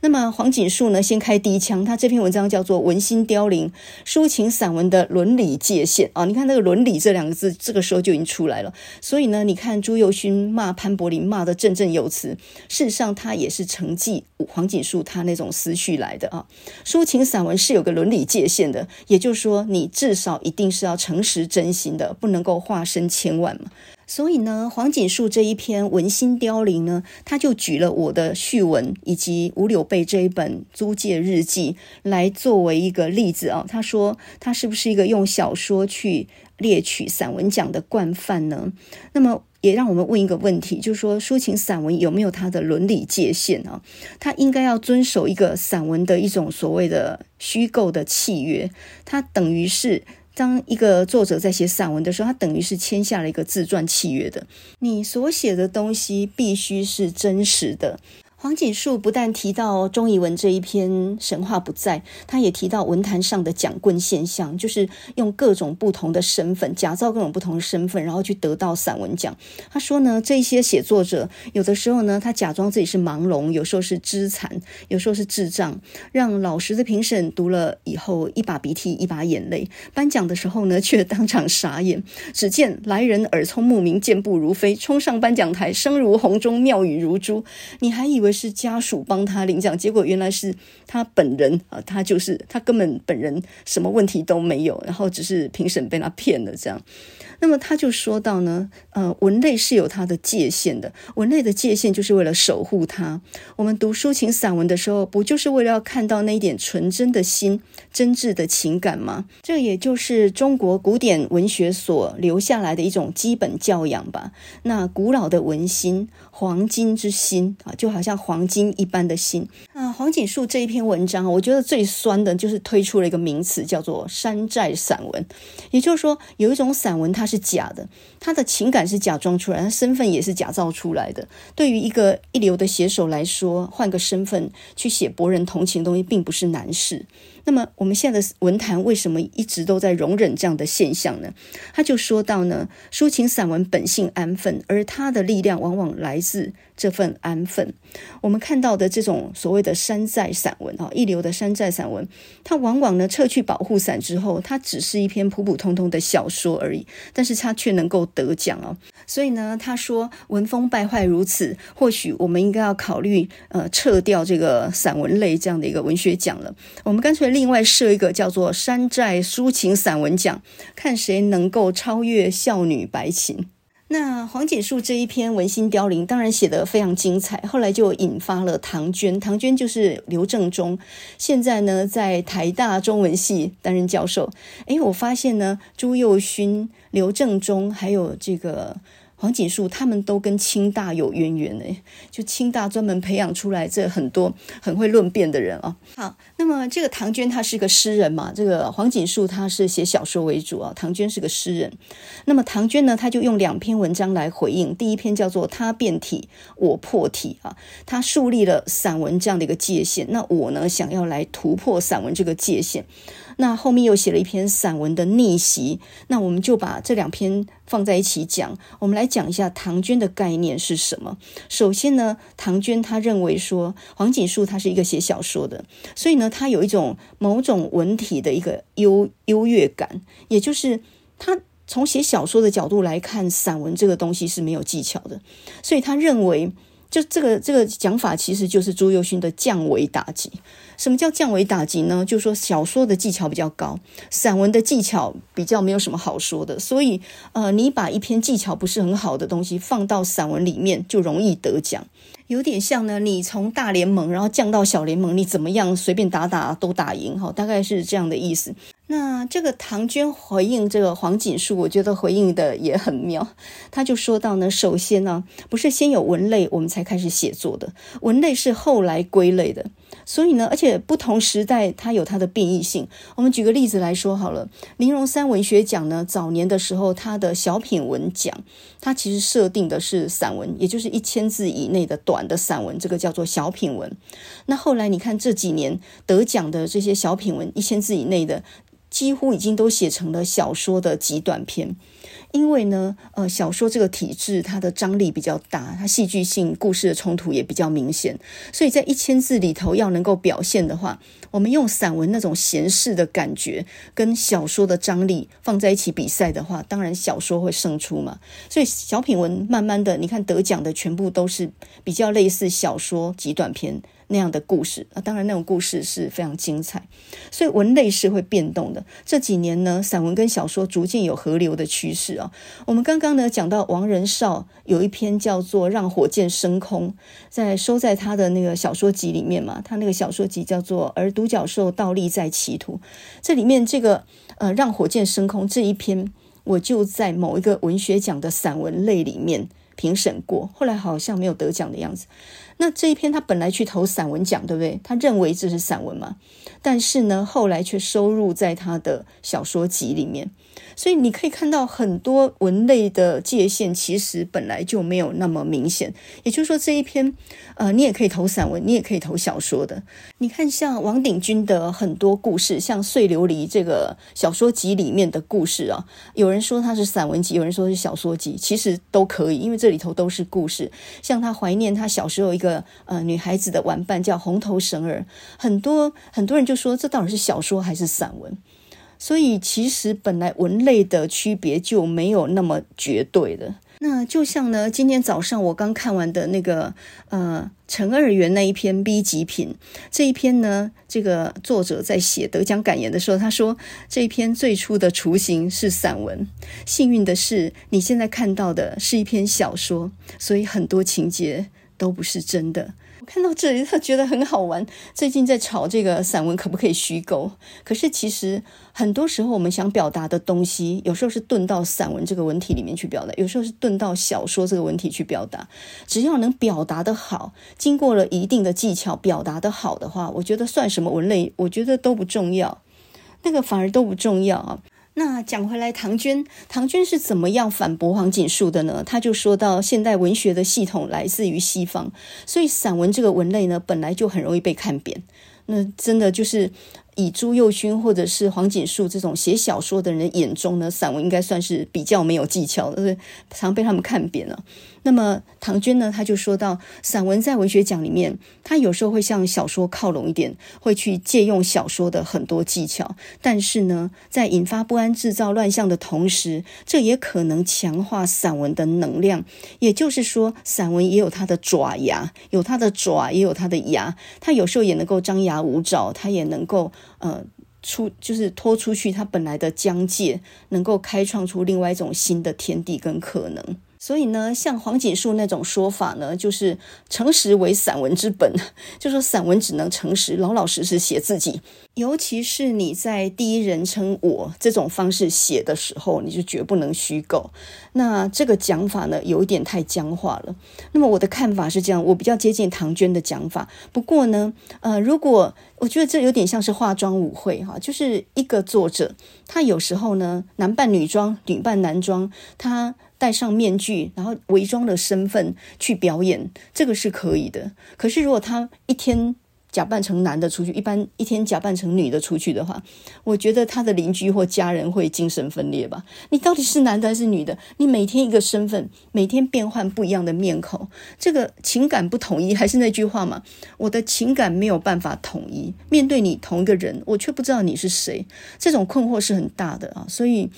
那么黄锦树呢，先开第一枪，他这篇文章叫做《文心凋零：抒情散文的伦理界限》啊，你看那个“伦理”这两个字，这个时候就已经出来了。所以呢，你看朱宥勋骂潘柏林骂得振振有词，事实上他也是承继黄锦树他那种思绪来的啊。抒情散文是有个伦理界限的，也就是说，你至少一定是要诚实真心的，不能够化身千万嘛。所以呢，黄锦树这一篇《文心凋零》呢，他就举了我的序文以及吴柳贝这一本《租界日记》来作为一个例子啊。他说他是不是一个用小说去猎取散文奖的惯犯呢？那么也让我们问一个问题，就是说抒情散文有没有它的伦理界限啊？它应该要遵守一个散文的一种所谓的虚构的契约，它等于是。当一个作者在写散文的时候，他等于是签下了一个自传契约的。你所写的东西必须是真实的，黄锦树不但提到钟仪文这一篇神话不再，他也提到文坛上的讲棍现象，就是用各种不同的身份，假造各种不同的身份，然后去得到散文奖。他说呢，这些写作者有的时候呢，他假装自己是盲聋，有时候是肢残，有时候是智障，让老实的评审读了以后一把鼻涕一把眼泪，颁奖的时候呢，却当场傻眼。只见来人耳聪目明，健步如飞，冲上颁奖台，声如洪钟，妙语如珠，你还以为是家属帮他领奖，结果原来是他本人啊！他就是他根本本人什么问题都没有，然后只是评审被他骗了这样。那么他就说到呢，呃，文类是有它的界限的，文类的界限就是为了守护它。我们读抒情散文的时候，不就是为了要看到那一点纯真的心、真挚的情感吗？这也就是中国古典文学所留下来的一种基本教养吧。那古老的文心，黄金之心啊，就好像黄金一般的心。那黄锦树这一篇文章，我觉得最酸的就是推出了一个名词，叫做山寨散文。也就是说，有一种散文它。是假的，他的情感是假装出来，他身份也是假造出来的。对于一个一流的写手来说，换个身份去写博人同情的东西，并不是难事。那么我们现在的文坛为什么一直都在容忍这样的现象呢？他就说到呢，抒情散文本性安分，而它的力量往往来自这份安分。我们看到的这种所谓的山寨散文啊，一流的山寨散文，它往往呢撤去保护伞之后，它只是一篇普普通通的小说而已，但是它却能够得奖哦。所以呢，他说文风败坏如此，或许我们应该要考虑呃撤掉这个散文类这样的一个文学奖了。我们干脆。另外设一个叫做“山寨抒情散文奖”，看谁能够超越孝女白琴。那黄锦树这一篇《文心凋零》当然写得非常精彩，后来就引发了唐娟。唐娟就是刘正中，现在呢在台大中文系担任教授。诶，我发现呢朱幼勋、刘正中还有这个。黄锦树他们都跟清大有渊源诶，就清大专门培养出来这很多很会论辩的人啊。好，那么这个唐娟她是个诗人嘛，这个黄锦树他是写小说为主啊。唐娟是个诗人，那么唐娟呢，他就用两篇文章来回应。第一篇叫做“他变体，我破体”啊，他树立了散文这样的一个界限。那我呢，想要来突破散文这个界限。那后面又写了一篇散文的逆袭，那我们就把这两篇放在一起讲。我们来讲一下唐娟的概念是什么。首先呢，唐娟她认为说黄锦树他是一个写小说的，所以呢，他有一种某种文体的一个优优越感，也就是他从写小说的角度来看，散文这个东西是没有技巧的，所以他认为。就这个这个讲法，其实就是朱宥勋的降维打击。什么叫降维打击呢？就是说小说的技巧比较高，散文的技巧比较没有什么好说的。所以，呃，你把一篇技巧不是很好的东西放到散文里面，就容易得奖。有点像呢，你从大联盟然后降到小联盟，你怎么样随便打打都打赢哈，大概是这样的意思。那这个唐娟回应这个黄锦树，我觉得回应的也很妙。他就说到呢，首先呢，不是先有文类我们才开始写作的，文类是后来归类的。所以呢，而且不同时代它有它的变异性。我们举个例子来说好了，林荣三文学奖呢，早年的时候它的小品文奖，它其实设定的是散文，也就是一千字以内的短的散文，这个叫做小品文。那后来你看这几年得奖的这些小品文，一千字以内的。几乎已经都写成了小说的极短篇，因为呢，呃，小说这个体制它的张力比较大，它戏剧性、故事的冲突也比较明显，所以在一千字里头要能够表现的话，我们用散文那种闲适的感觉跟小说的张力放在一起比赛的话，当然小说会胜出嘛。所以小品文慢慢的，你看得奖的全部都是比较类似小说极短篇。那样的故事啊，当然那种故事是非常精彩，所以文类是会变动的。这几年呢，散文跟小说逐渐有合流的趋势啊。我们刚刚呢讲到王仁绍有一篇叫做《让火箭升空》，在收在他的那个小说集里面嘛，他那个小说集叫做《而独角兽倒立在歧途》，这里面这个呃《让火箭升空》这一篇，我就在某一个文学奖的散文类里面评审过，后来好像没有得奖的样子。那这一篇他本来去投散文奖，对不对？他认为这是散文嘛，但是呢，后来却收入在他的小说集里面。所以你可以看到很多文类的界限，其实本来就没有那么明显。也就是说，这一篇，呃，你也可以投散文，你也可以投小说的。你看，像王鼎钧的很多故事，像《碎琉璃》这个小说集里面的故事啊，有人说它是散文集，有人说是小说集，其实都可以，因为这里头都是故事。像他怀念他小时候一个呃女孩子的玩伴叫红头绳儿，很多很多人就说，这到底是小说还是散文？所以其实本来文类的区别就没有那么绝对的。那就像呢，今天早上我刚看完的那个呃陈二元那一篇 B 级品这一篇呢，这个作者在写得奖感言的时候，他说这一篇最初的雏形是散文。幸运的是，你现在看到的是一篇小说，所以很多情节都不是真的。看到这里，他觉得很好玩。最近在吵这个散文可不可以虚构？可是其实很多时候，我们想表达的东西，有时候是遁到散文这个文体里面去表达，有时候是遁到小说这个文体去表达。只要能表达得好，经过了一定的技巧，表达得好的话，我觉得算什么文类，我觉得都不重要，那个反而都不重要啊。那讲回来，唐娟，唐娟是怎么样反驳黄锦树的呢？他就说到，现代文学的系统来自于西方，所以散文这个文类呢，本来就很容易被看扁。那真的就是。以朱幼勋或者是黄锦树这种写小说的人眼中呢，散文应该算是比较没有技巧的，常被他们看扁了。那么唐娟呢，他就说到，散文在文学奖里面，他有时候会向小说靠拢一点，会去借用小说的很多技巧，但是呢，在引发不安、制造乱象的同时，这也可能强化散文的能量。也就是说，散文也有它的爪牙，有它的爪，也有它的牙，它有时候也能够张牙舞爪，它也能够。呃，出就是拖出去它本来的疆界，能够开创出另外一种新的天地跟可能。所以呢，像黄锦树那种说法呢，就是诚实为散文之本，就说散文只能诚实，老老实实写自己。尤其是你在第一人称我这种方式写的时候，你就绝不能虚构。那这个讲法呢，有一点太僵化了。那么我的看法是这样，我比较接近唐娟的讲法。不过呢，呃，如果我觉得这有点像是化妆舞会哈，就是一个作者，他有时候呢，男扮女装，女扮男装，他。戴上面具，然后伪装的身份去表演，这个是可以的。可是如果他一天，假扮成男的出去，一般一天假扮成女的出去的话，我觉得他的邻居或家人会精神分裂吧？你到底是男的还是女的？你每天一个身份，每天变换不一样的面孔，这个情感不统一，还是那句话嘛？我的情感没有办法统一，面对你同一个人，我却不知道你是谁，这种困惑是很大的啊。所以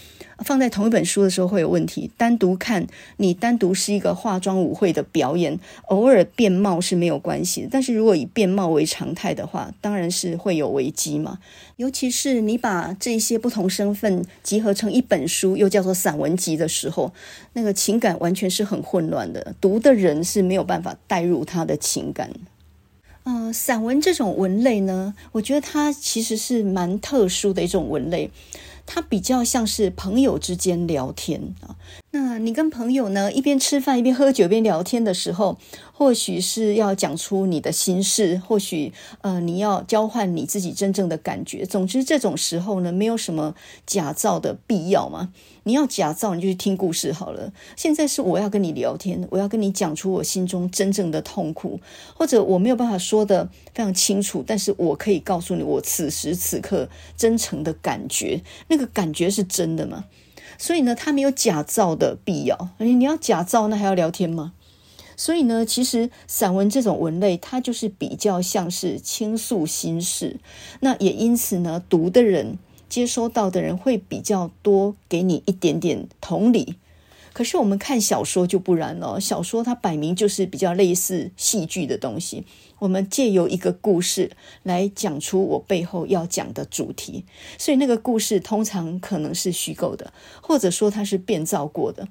放在同一本书的时候会有问题。单独看，你单独是一个化妆舞会的表演，偶尔变貌是没有关系的。但是如果以变貌为常，态的话，当然是会有危机嘛。尤其是你把这些不同身份集合成一本书，又叫做散文集的时候，那个情感完全是很混乱的，读的人是没有办法带入他的情感。呃，散文这种文类呢，我觉得它其实是蛮特殊的一种文类，它比较像是朋友之间聊天啊。那你跟朋友呢，一边吃饭一边喝酒一边聊天的时候，或许是要讲出你的心事，或许呃你要交换你自己真正的感觉。总之这种时候呢，没有什么假造的必要嘛。你要假造，你就去听故事好了。现在是我要跟你聊天，我要跟你讲出我心中真正的痛苦，或者我没有办法说得非常清楚，但是我可以告诉你我此时此刻真诚的感觉，那个感觉是真的吗？所以呢，他没有假造的必要。你你要假造，那还要聊天吗？所以呢，其实散文这种文类，它就是比较像是倾诉心事。那也因此呢，读的人、接收到的人会比较多，给你一点点同理。可是我们看小说就不然了，小说它摆明就是比较类似戏剧的东西。我们借由一个故事来讲出我背后要讲的主题，所以那个故事通常可能是虚构的，或者说它是变造过的。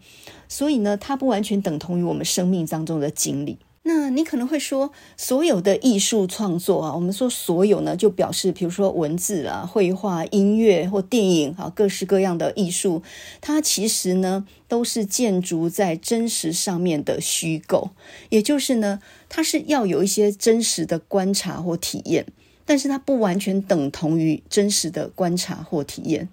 所以呢，它不完全等同于我们生命当中的经历。那你可能会说，所有的艺术创作啊，我们说所有呢，就表示，比如说文字啊、绘画、音乐或电影啊，各式各样的艺术，它其实呢，都是建筑在真实上面的虚构，也就是呢，它是要有一些真实的观察或体验，但是它不完全等同于真实的观察或体验。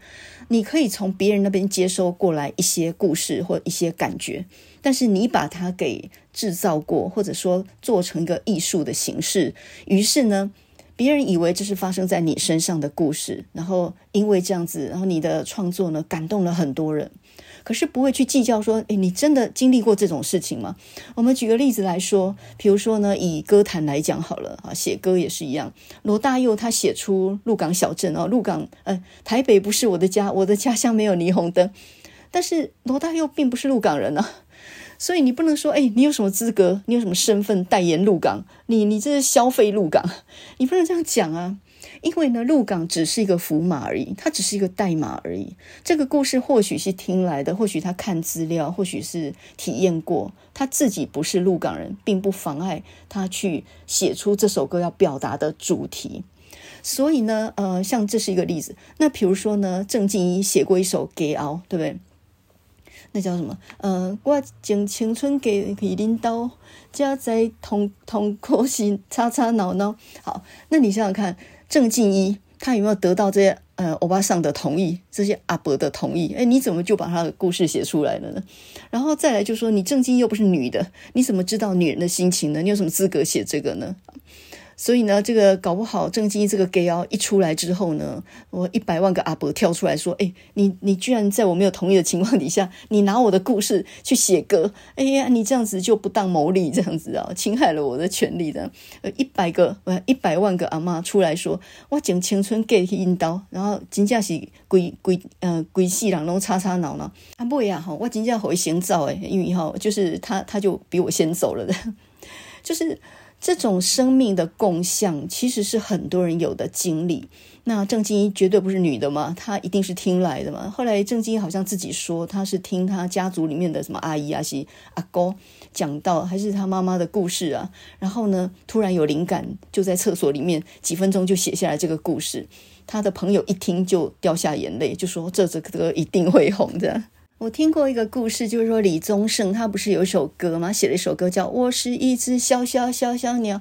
你可以从别人那边接收过来一些故事或一些感觉，但是你把它给制造过，或者说做成一个艺术的形式，于是呢，别人以为这是发生在你身上的故事，然后因为这样子，然后你的创作呢，感动了很多人。可是不会去计较说，诶，你真的经历过这种事情吗？我们举个例子来说，比如说呢，以歌坛来讲好了啊，写歌也是一样。罗大佑他写出《鹿港小镇》哦，鹿港，呃，台北不是我的家，我的家乡没有霓虹灯。但是罗大佑并不是鹿港人啊，所以你不能说，诶，你有什么资格？你有什么身份代言鹿港？你你这是消费鹿港，你不能这样讲啊。因为呢，鹿港只是一个符码而已，它只是一个代码而已。这个故事或许是听来的，或许他看资料，或许是体验过。他自己不是鹿港人，并不妨碍他去写出这首歌要表达的主题。所以呢，呃，像这是一个例子。那比如说呢，郑敬一写过一首《给敖》，对不对？那叫什么？呃，我将青春给给领导，家在同同苦心吵吵闹闹。好，那你想想看。郑敬一，他有没有得到这些呃欧巴桑的同意，这些阿伯的同意？诶，你怎么就把他的故事写出来了呢？然后再来就说，你郑敬又不是女的，你怎么知道女人的心情呢？你有什么资格写这个呢？所以呢，这个搞不好郑经这个 gay 哦一出来之后呢，我一百万个阿伯跳出来说：“哎，你你居然在我没有同意的情况底下，你拿我的故事去写歌，哎呀，你这样子就不当牟利，这样子啊，侵害了我的权利的。”呃，一百个呃一百万个阿妈出来说：“我将青春给去引导，然后真正是规规呃规世人拢吵吵闹闹。啊不呀哈，我真正会先走哎，因为哈就是他他就比我先走了的，就是。”这种生命的共享，其实是很多人有的经历。那郑经绝对不是女的嘛，她一定是听来的嘛。后来郑经好像自己说，她是听她家族里面的什么阿姨啊、是阿公讲到，还是她妈妈的故事啊。然后呢，突然有灵感，就在厕所里面几分钟就写下来这个故事。她的朋友一听就掉下眼泪，就说这这个歌一定会红的。我听过一个故事，就是说李宗盛他不是有一首歌吗？写了一首歌叫《我是一只小小小小鸟》，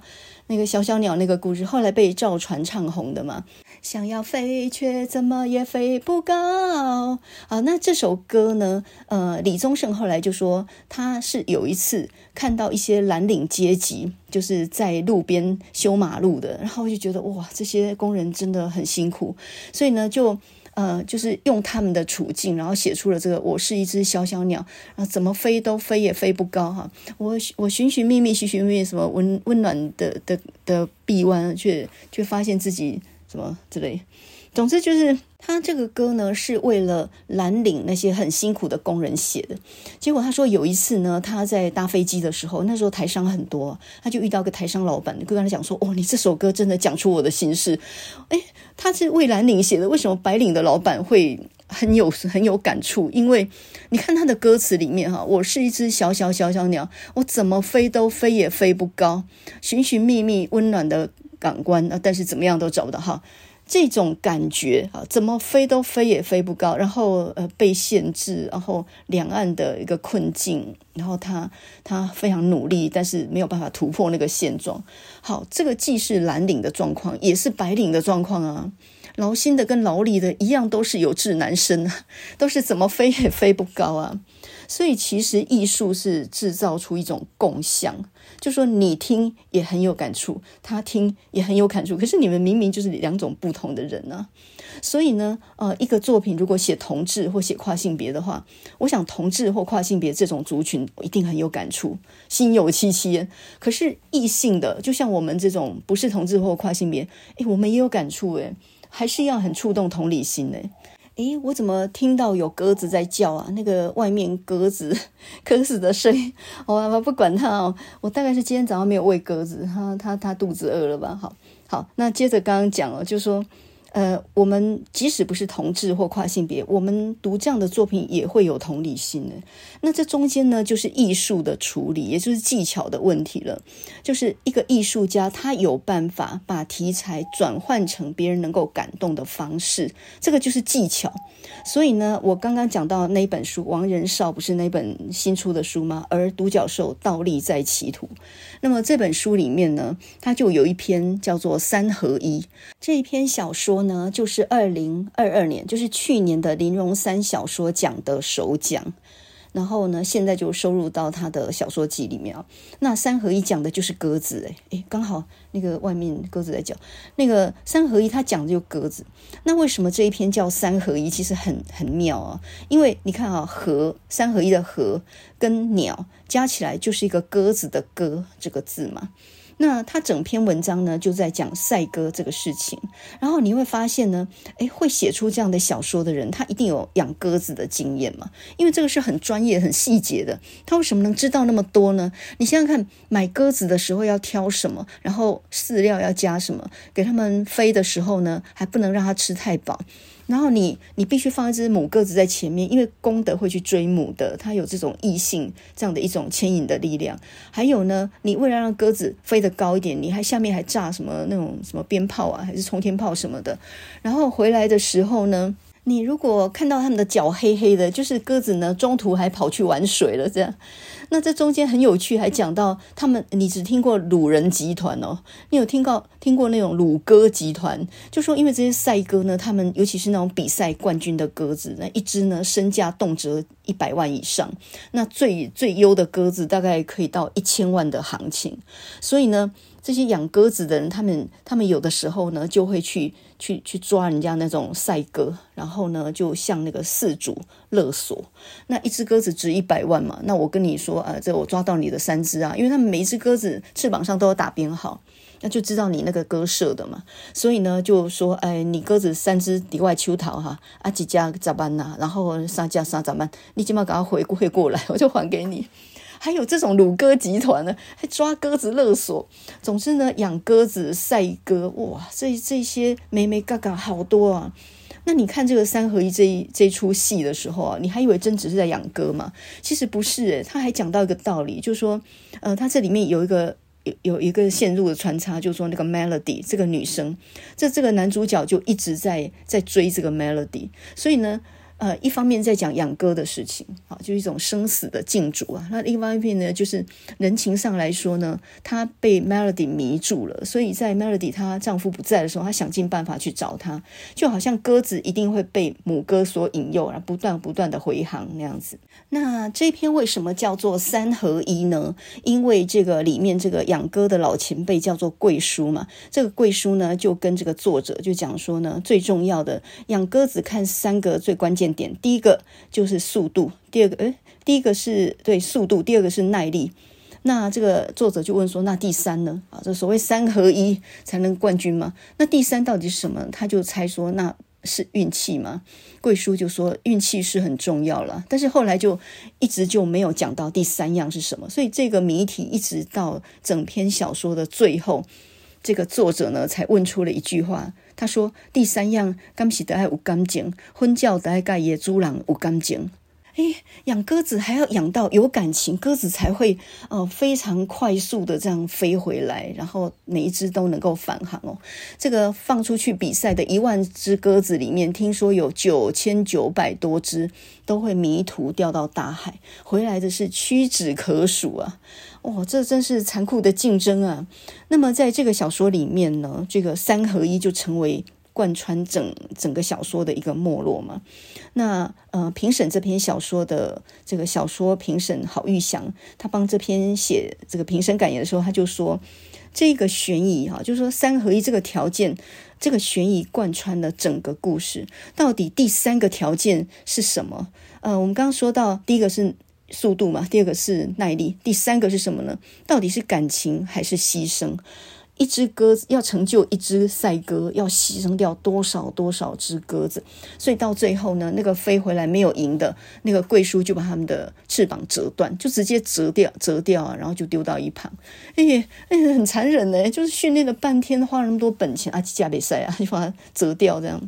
那个小小鸟那个故事，后来被赵传唱红的嘛。想要飞，却怎么也飞不高。啊，那这首歌呢？呃，李宗盛后来就说，他是有一次看到一些蓝领阶级，就是在路边修马路的，然后就觉得哇，这些工人真的很辛苦，所以呢，就。呃，就是用他们的处境，然后写出了这个“我是一只小小鸟，然后，怎么飞都飞也飞不高哈。我我寻寻觅觅，寻寻觅觅，什么温温暖的的的臂弯，却却发现自己什么之类。总之就是他这个歌呢，是为了蓝领那些很辛苦的工人写的。结果他说有一次呢，他在搭飞机的时候，那时候台商很多，他就遇到个台商老板，就跟他讲说：“哦，你这首歌真的讲出我的心事。”诶，他是为蓝领写的，为什么白领的老板会很有很有感触？因为你看他的歌词里面哈，我是一只小小小小鸟，我怎么飞都飞也飞不高，寻寻觅觅温暖的港湾，但是怎么样都找不到哈。这种感觉啊，怎么飞都飞也飞不高，然后呃被限制，然后两岸的一个困境，然后他他非常努力，但是没有办法突破那个现状。好，这个既是蓝领的状况，也是白领的状况啊。劳心的跟劳力的一样，都是有志难伸啊，都是怎么飞也飞不高啊。所以其实艺术是制造出一种共享，就说你听也很有感触，他听也很有感触。可是你们明明就是两种不同的人呢、啊。所以呢，呃，一个作品如果写同志或写跨性别的话，我想同志或跨性别这种族群一定很有感触，心有戚戚。可是异性的，就像我们这种不是同志或跨性别，诶，我们也有感触，诶，还是要很触动同理心诶。诶，我怎么听到有鸽子在叫啊？那个外面鸽子鸽子的声音，我不管它哦。我大概是今天早上没有喂鸽子，它它它肚子饿了吧？好，好，那接着刚刚讲了，就说，呃，我们即使不是同志或跨性别，我们读这样的作品也会有同理心的。那这中间呢，就是艺术的处理，也就是技巧的问题了。就是一个艺术家，他有办法把题材转换成别人能够感动的方式，这个就是技巧。所以呢，我刚刚讲到那本书，王仁绍不是那本新出的书吗？而独角兽倒立在歧途。那么这本书里面呢，它就有一篇叫做《三合一》这一篇小说呢，就是二零二二年，就是去年的林荣三小说奖的首奖。然后呢，现在就收入到他的小说集里面啊。那三合一讲的就是鸽子，诶诶，刚好那个外面鸽子在叫。那个三合一他讲的就鸽子。那为什么这一篇叫三合一？其实很很妙啊，因为你看啊，合三合一的合跟鸟加起来就是一个鸽子的鸽这个字嘛。那他整篇文章呢，就在讲赛鸽这个事情。然后你会发现呢，诶，会写出这样的小说的人，他一定有养鸽子的经验嘛？因为这个是很专业、很细节的。他为什么能知道那么多呢？你想想看，买鸽子的时候要挑什么，然后饲料要加什么，给他们飞的时候呢，还不能让它吃太饱。然后你你必须放一只母鸽子在前面，因为公的会去追母的，它有这种异性这样的一种牵引的力量。还有呢，你为了让鸽子飞得高一点，你还下面还炸什么那种什么鞭炮啊，还是冲天炮什么的。然后回来的时候呢，你如果看到他们的脚黑黑的，就是鸽子呢中途还跑去玩水了，这样。那这中间很有趣，还讲到他们，你只听过鲁人集团哦，你有听过听过那种鲁歌集团？就说因为这些赛鸽呢，他们尤其是那种比赛冠军的鸽子，那一只呢身价动辄一百万以上，那最最优的鸽子大概可以到一千万的行情，所以呢。这些养鸽子的人，他们他们有的时候呢，就会去去去抓人家那种赛鸽，然后呢，就向那个饲主勒索。那一只鸽子值一百万嘛，那我跟你说啊，这我抓到你的三只啊，因为他们每一只鸽子翅膀上都有打编号，那就知道你那个鸽舍的嘛。所以呢，就说哎，你鸽子三只底外秋桃哈，啊几家咋办呐？然后三家三咋办？你起码给他回馈过来，我就还给你。还有这种鲁鸽集团呢，还抓鸽子勒索。总之呢，养鸽子、赛鸽，哇，这这些眉眉嘎嘎好多啊。那你看这个三合一这一这出戏的时候啊，你还以为真只是在养鸽吗？其实不是，诶，他还讲到一个道理，就是说，呃，他这里面有一个有有一个线路的穿插，就是说那个 Melody 这个女生，这这个男主角就一直在在追这个 Melody，所以呢。呃，一方面在讲养鸽的事情，啊，就一种生死的禁逐啊。那另外一边呢，就是人情上来说呢，她被 Melody 迷住了，所以在 Melody 她丈夫不在的时候，她想尽办法去找他，就好像鸽子一定会被母鸽所引诱，然后不断不断的回航那样子。那这篇为什么叫做三合一呢？因为这个里面这个养鸽的老前辈叫做贵叔嘛，这个贵叔呢就跟这个作者就讲说呢，最重要的养鸽子看三个最关键。点第一个就是速度，第二个诶，第一个是对速度，第二个是耐力。那这个作者就问说，那第三呢？啊，这所谓三合一才能冠军吗？那第三到底是什么？他就猜说那是运气吗？贵叔就说运气是很重要了，但是后来就一直就没有讲到第三样是什么，所以这个谜题一直到整篇小说的最后，这个作者呢才问出了一句话。他说：“第三样，敢是得爱有感情，婚教得爱盖野猪狼有感情。哎，养鸽子还要养到有感情，鸽子才会呃非常快速的这样飞回来，然后每一只都能够返航哦。这个放出去比赛的一万只鸽子里面，听说有九千九百多只都会迷途掉到大海，回来的是屈指可数啊。”哇，这真是残酷的竞争啊！那么在这个小说里面呢，这个三合一就成为贯穿整整个小说的一个没落嘛。那呃，评审这篇小说的这个小说评审郝玉祥，他帮这篇写这个评审感言的时候，他就说，这个悬疑哈，就是说三合一这个条件，这个悬疑贯穿了整个故事。到底第三个条件是什么？呃，我们刚刚说到第一个是。速度嘛，第二个是耐力，第三个是什么呢？到底是感情还是牺牲？一只鸽子要成就一只赛鸽，要牺牲掉多少多少只鸽子，所以到最后呢，那个飞回来没有赢的那个贵叔就把他们的翅膀折断，就直接折掉折掉啊，然后就丢到一旁。哎呀，哎呀，很残忍呢，就是训练了半天，花了那么多本钱啊，加比赛啊，就把它折掉这样。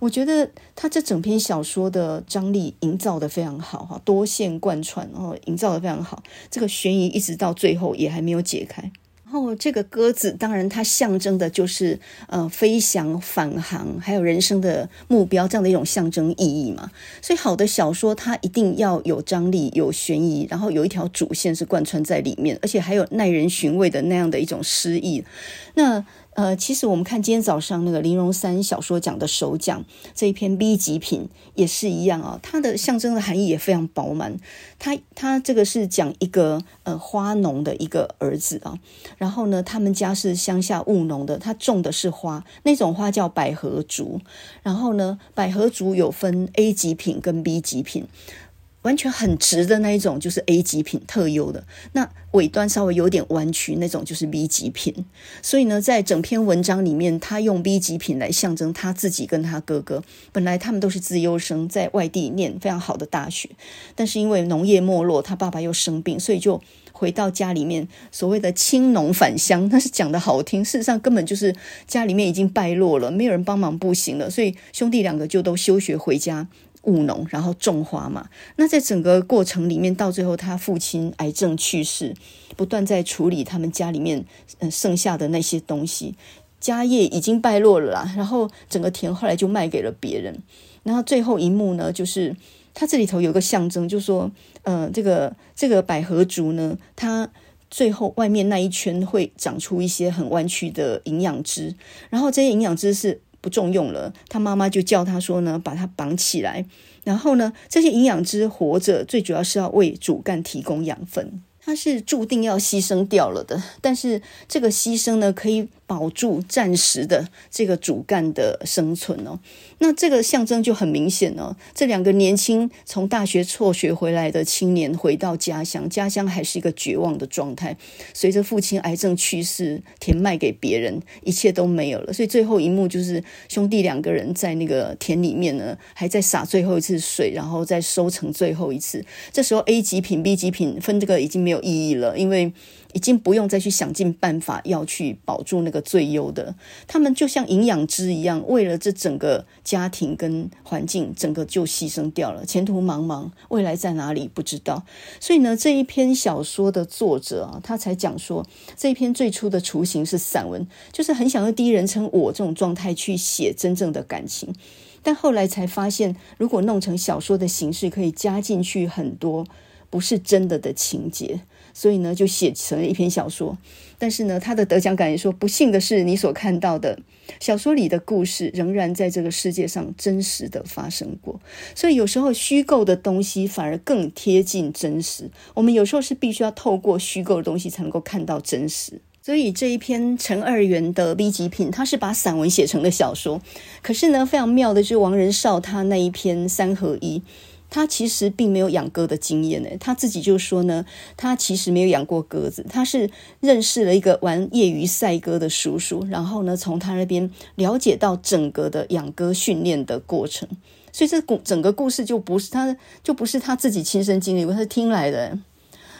我觉得他这整篇小说的张力营造得非常好哈，多线贯穿，然后营造得非常好。这个悬疑一直到最后也还没有解开。然后这个鸽子，当然它象征的就是呃飞翔、返航，还有人生的目标这样的一种象征意义嘛。所以好的小说它一定要有张力、有悬疑，然后有一条主线是贯穿在里面，而且还有耐人寻味的那样的一种诗意。那。呃，其实我们看今天早上那个林荣三小说奖的首奖这一篇 B 级品也是一样啊、它的象征的含义也非常饱满。他他这个是讲一个呃花农的一个儿子啊，然后呢，他们家是乡下务农的，他种的是花，那种花叫百合竹。然后呢，百合竹有分 A 级品跟 B 级品。完全很直的那一种就是 A 级品特优的，那尾端稍微有点弯曲那种就是 B 级品。所以呢，在整篇文章里面，他用 B 级品来象征他自己跟他哥哥。本来他们都是资优生，在外地念非常好的大学，但是因为农业没落，他爸爸又生病，所以就回到家里面。所谓的青农返乡，那是讲的好听，事实上根本就是家里面已经败落了，没有人帮忙不行了，所以兄弟两个就都休学回家。务农，然后种花嘛。那在整个过程里面，到最后他父亲癌症去世，不断在处理他们家里面嗯剩下的那些东西，家业已经败落了啦。然后整个田后来就卖给了别人。然后最后一幕呢，就是他这里头有个象征，就是说，呃，这个这个百合竹呢，它最后外面那一圈会长出一些很弯曲的营养汁，然后这些营养汁是。不重用了，他妈妈就叫他说呢，把它绑起来，然后呢，这些营养汁活着，最主要是要为主干提供养分，它是注定要牺牲掉了的，但是这个牺牲呢，可以。保住暂时的这个主干的生存哦，那这个象征就很明显哦。这两个年轻从大学辍学回来的青年回到家乡，家乡还是一个绝望的状态。随着父亲癌症去世，田卖给别人，一切都没有了。所以最后一幕就是兄弟两个人在那个田里面呢，还在洒最后一次水，然后再收成最后一次。这时候 A 级品、B 级品分这个已经没有意义了，因为。已经不用再去想尽办法要去保住那个最优的，他们就像营养汁一样，为了这整个家庭跟环境，整个就牺牲掉了，前途茫茫，未来在哪里不知道。所以呢，这一篇小说的作者啊，他才讲说，这一篇最初的雏形是散文，就是很想用第一人称我这种状态去写真正的感情，但后来才发现，如果弄成小说的形式，可以加进去很多不是真的的情节。所以呢，就写成了一篇小说。但是呢，他的得奖感言说：“不幸的是，你所看到的小说里的故事，仍然在这个世界上真实的发生过。所以有时候虚构的东西反而更贴近真实。我们有时候是必须要透过虚构的东西才能够看到真实。所以这一篇陈二元的 B 级品，他是把散文写成了小说。可是呢，非常妙的就是王仁绍他那一篇三合一。”他其实并没有养鸽的经验呢，他自己就说呢，他其实没有养过鸽子，他是认识了一个玩业余赛鸽的叔叔，然后呢，从他那边了解到整个的养鸽训练的过程，所以这故整个故事就不是他就不是他自己亲身经历过，他是听来的。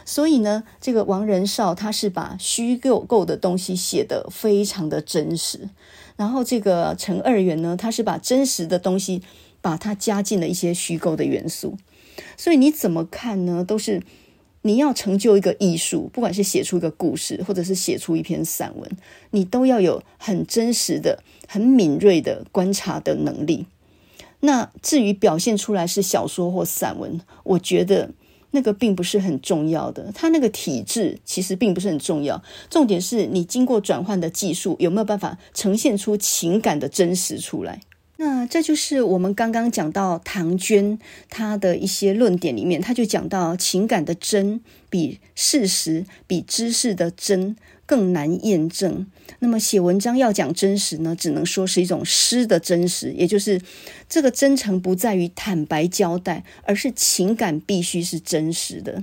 所以呢，这个王仁绍他是把虚构构的东西写得非常的真实，然后这个陈二元呢，他是把真实的东西。把它加进了一些虚构的元素，所以你怎么看呢？都是你要成就一个艺术，不管是写出一个故事，或者是写出一篇散文，你都要有很真实的、很敏锐的观察的能力。那至于表现出来是小说或散文，我觉得那个并不是很重要的。它那个体制其实并不是很重要，重点是你经过转换的技术有没有办法呈现出情感的真实出来。那这就是我们刚刚讲到唐娟她的一些论点里面，她就讲到情感的真比事实、比知识的真更难验证。那么写文章要讲真实呢，只能说是一种诗的真实，也就是这个真诚不在于坦白交代，而是情感必须是真实的。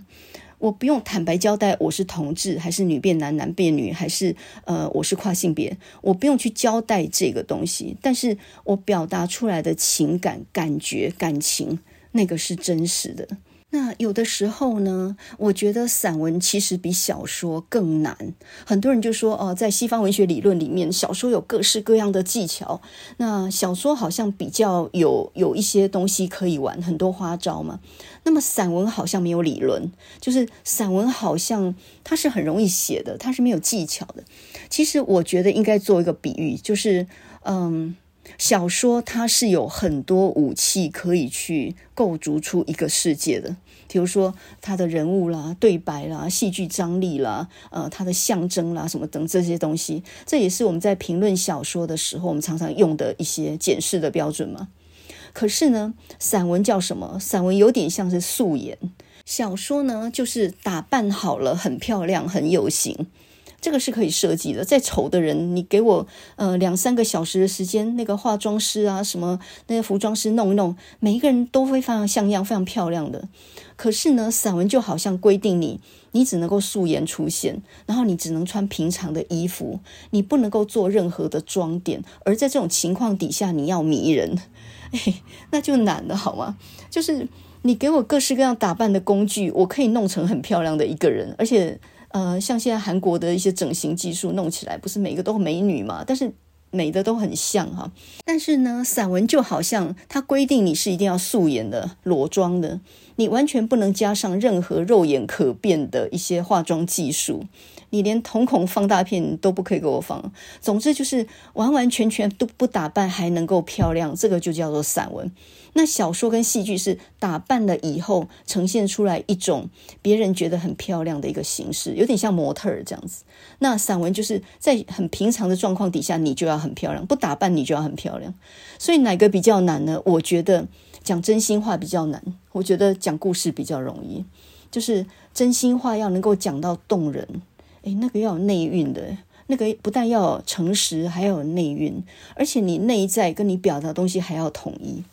我不用坦白交代我是同志还是女变男，男变女，还是呃我是跨性别，我不用去交代这个东西，但是我表达出来的情感、感觉、感情，那个是真实的。那有的时候呢，我觉得散文其实比小说更难。很多人就说，哦，在西方文学理论里面，小说有各式各样的技巧，那小说好像比较有有一些东西可以玩，很多花招嘛。那么散文好像没有理论，就是散文好像它是很容易写的，它是没有技巧的。其实我觉得应该做一个比喻，就是嗯。小说它是有很多武器可以去构筑出一个世界的，比如说它的人物啦、对白啦、戏剧张力啦、呃，它的象征啦什么等这些东西，这也是我们在评论小说的时候，我们常常用的一些检视的标准嘛。可是呢，散文叫什么？散文有点像是素颜，小说呢就是打扮好了，很漂亮，很有型。这个是可以设计的。再丑的人，你给我呃两三个小时的时间，那个化妆师啊，什么那个服装师弄一弄，每一个人都会非常像样、非常漂亮的。可是呢，散文就好像规定你，你只能够素颜出现，然后你只能穿平常的衣服，你不能够做任何的装点。而在这种情况底下，你要迷人，那就难了，好吗？就是你给我各式各样打扮的工具，我可以弄成很漂亮的一个人，而且。呃，像现在韩国的一些整形技术弄起来，不是每个都美女嘛？但是美的都很像哈。但是呢，散文就好像它规定你是一定要素颜的、裸妆的，你完全不能加上任何肉眼可辨的一些化妆技术。你连瞳孔放大片都不可以给我放，总之就是完完全全都不打扮还能够漂亮，这个就叫做散文。那小说跟戏剧是打扮了以后呈现出来一种别人觉得很漂亮的一个形式，有点像模特儿这样子。那散文就是在很平常的状况底下，你就要很漂亮，不打扮你就要很漂亮。所以哪个比较难呢？我觉得讲真心话比较难，我觉得讲故事比较容易，就是真心话要能够讲到动人。诶，那个要有内蕴的，那个不但要诚实，还要有内蕴，而且你内在跟你表达的东西还要统一。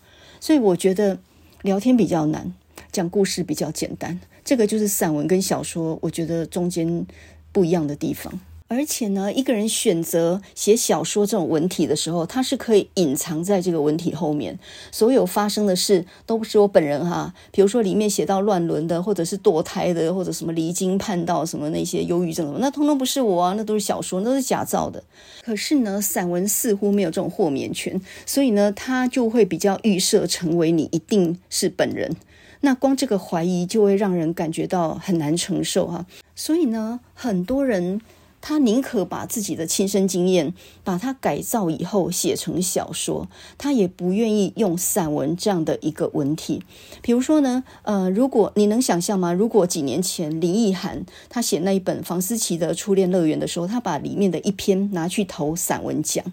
所以我觉得聊天比较难，讲故事比较简单。这个就是散文跟小说，我觉得中间不一样的地方。而且呢，一个人选择写小说这种文体的时候，他是可以隐藏在这个文体后面，所有发生的事都不是我本人哈。比如说里面写到乱伦的，或者是堕胎的，或者什么离经叛道什么那些忧郁症什么，那通通不是我啊，那都是小说，那都是假造的。可是呢，散文似乎没有这种豁免权，所以呢，他就会比较预设成为你一定是本人。那光这个怀疑就会让人感觉到很难承受哈。所以呢，很多人。他宁可把自己的亲身经验把它改造以后写成小说，他也不愿意用散文这样的一个文体。比如说呢，呃，如果你能想象吗？如果几年前林奕涵他写那一本房思琪的初恋乐园的时候，他把里面的一篇拿去投散文奖。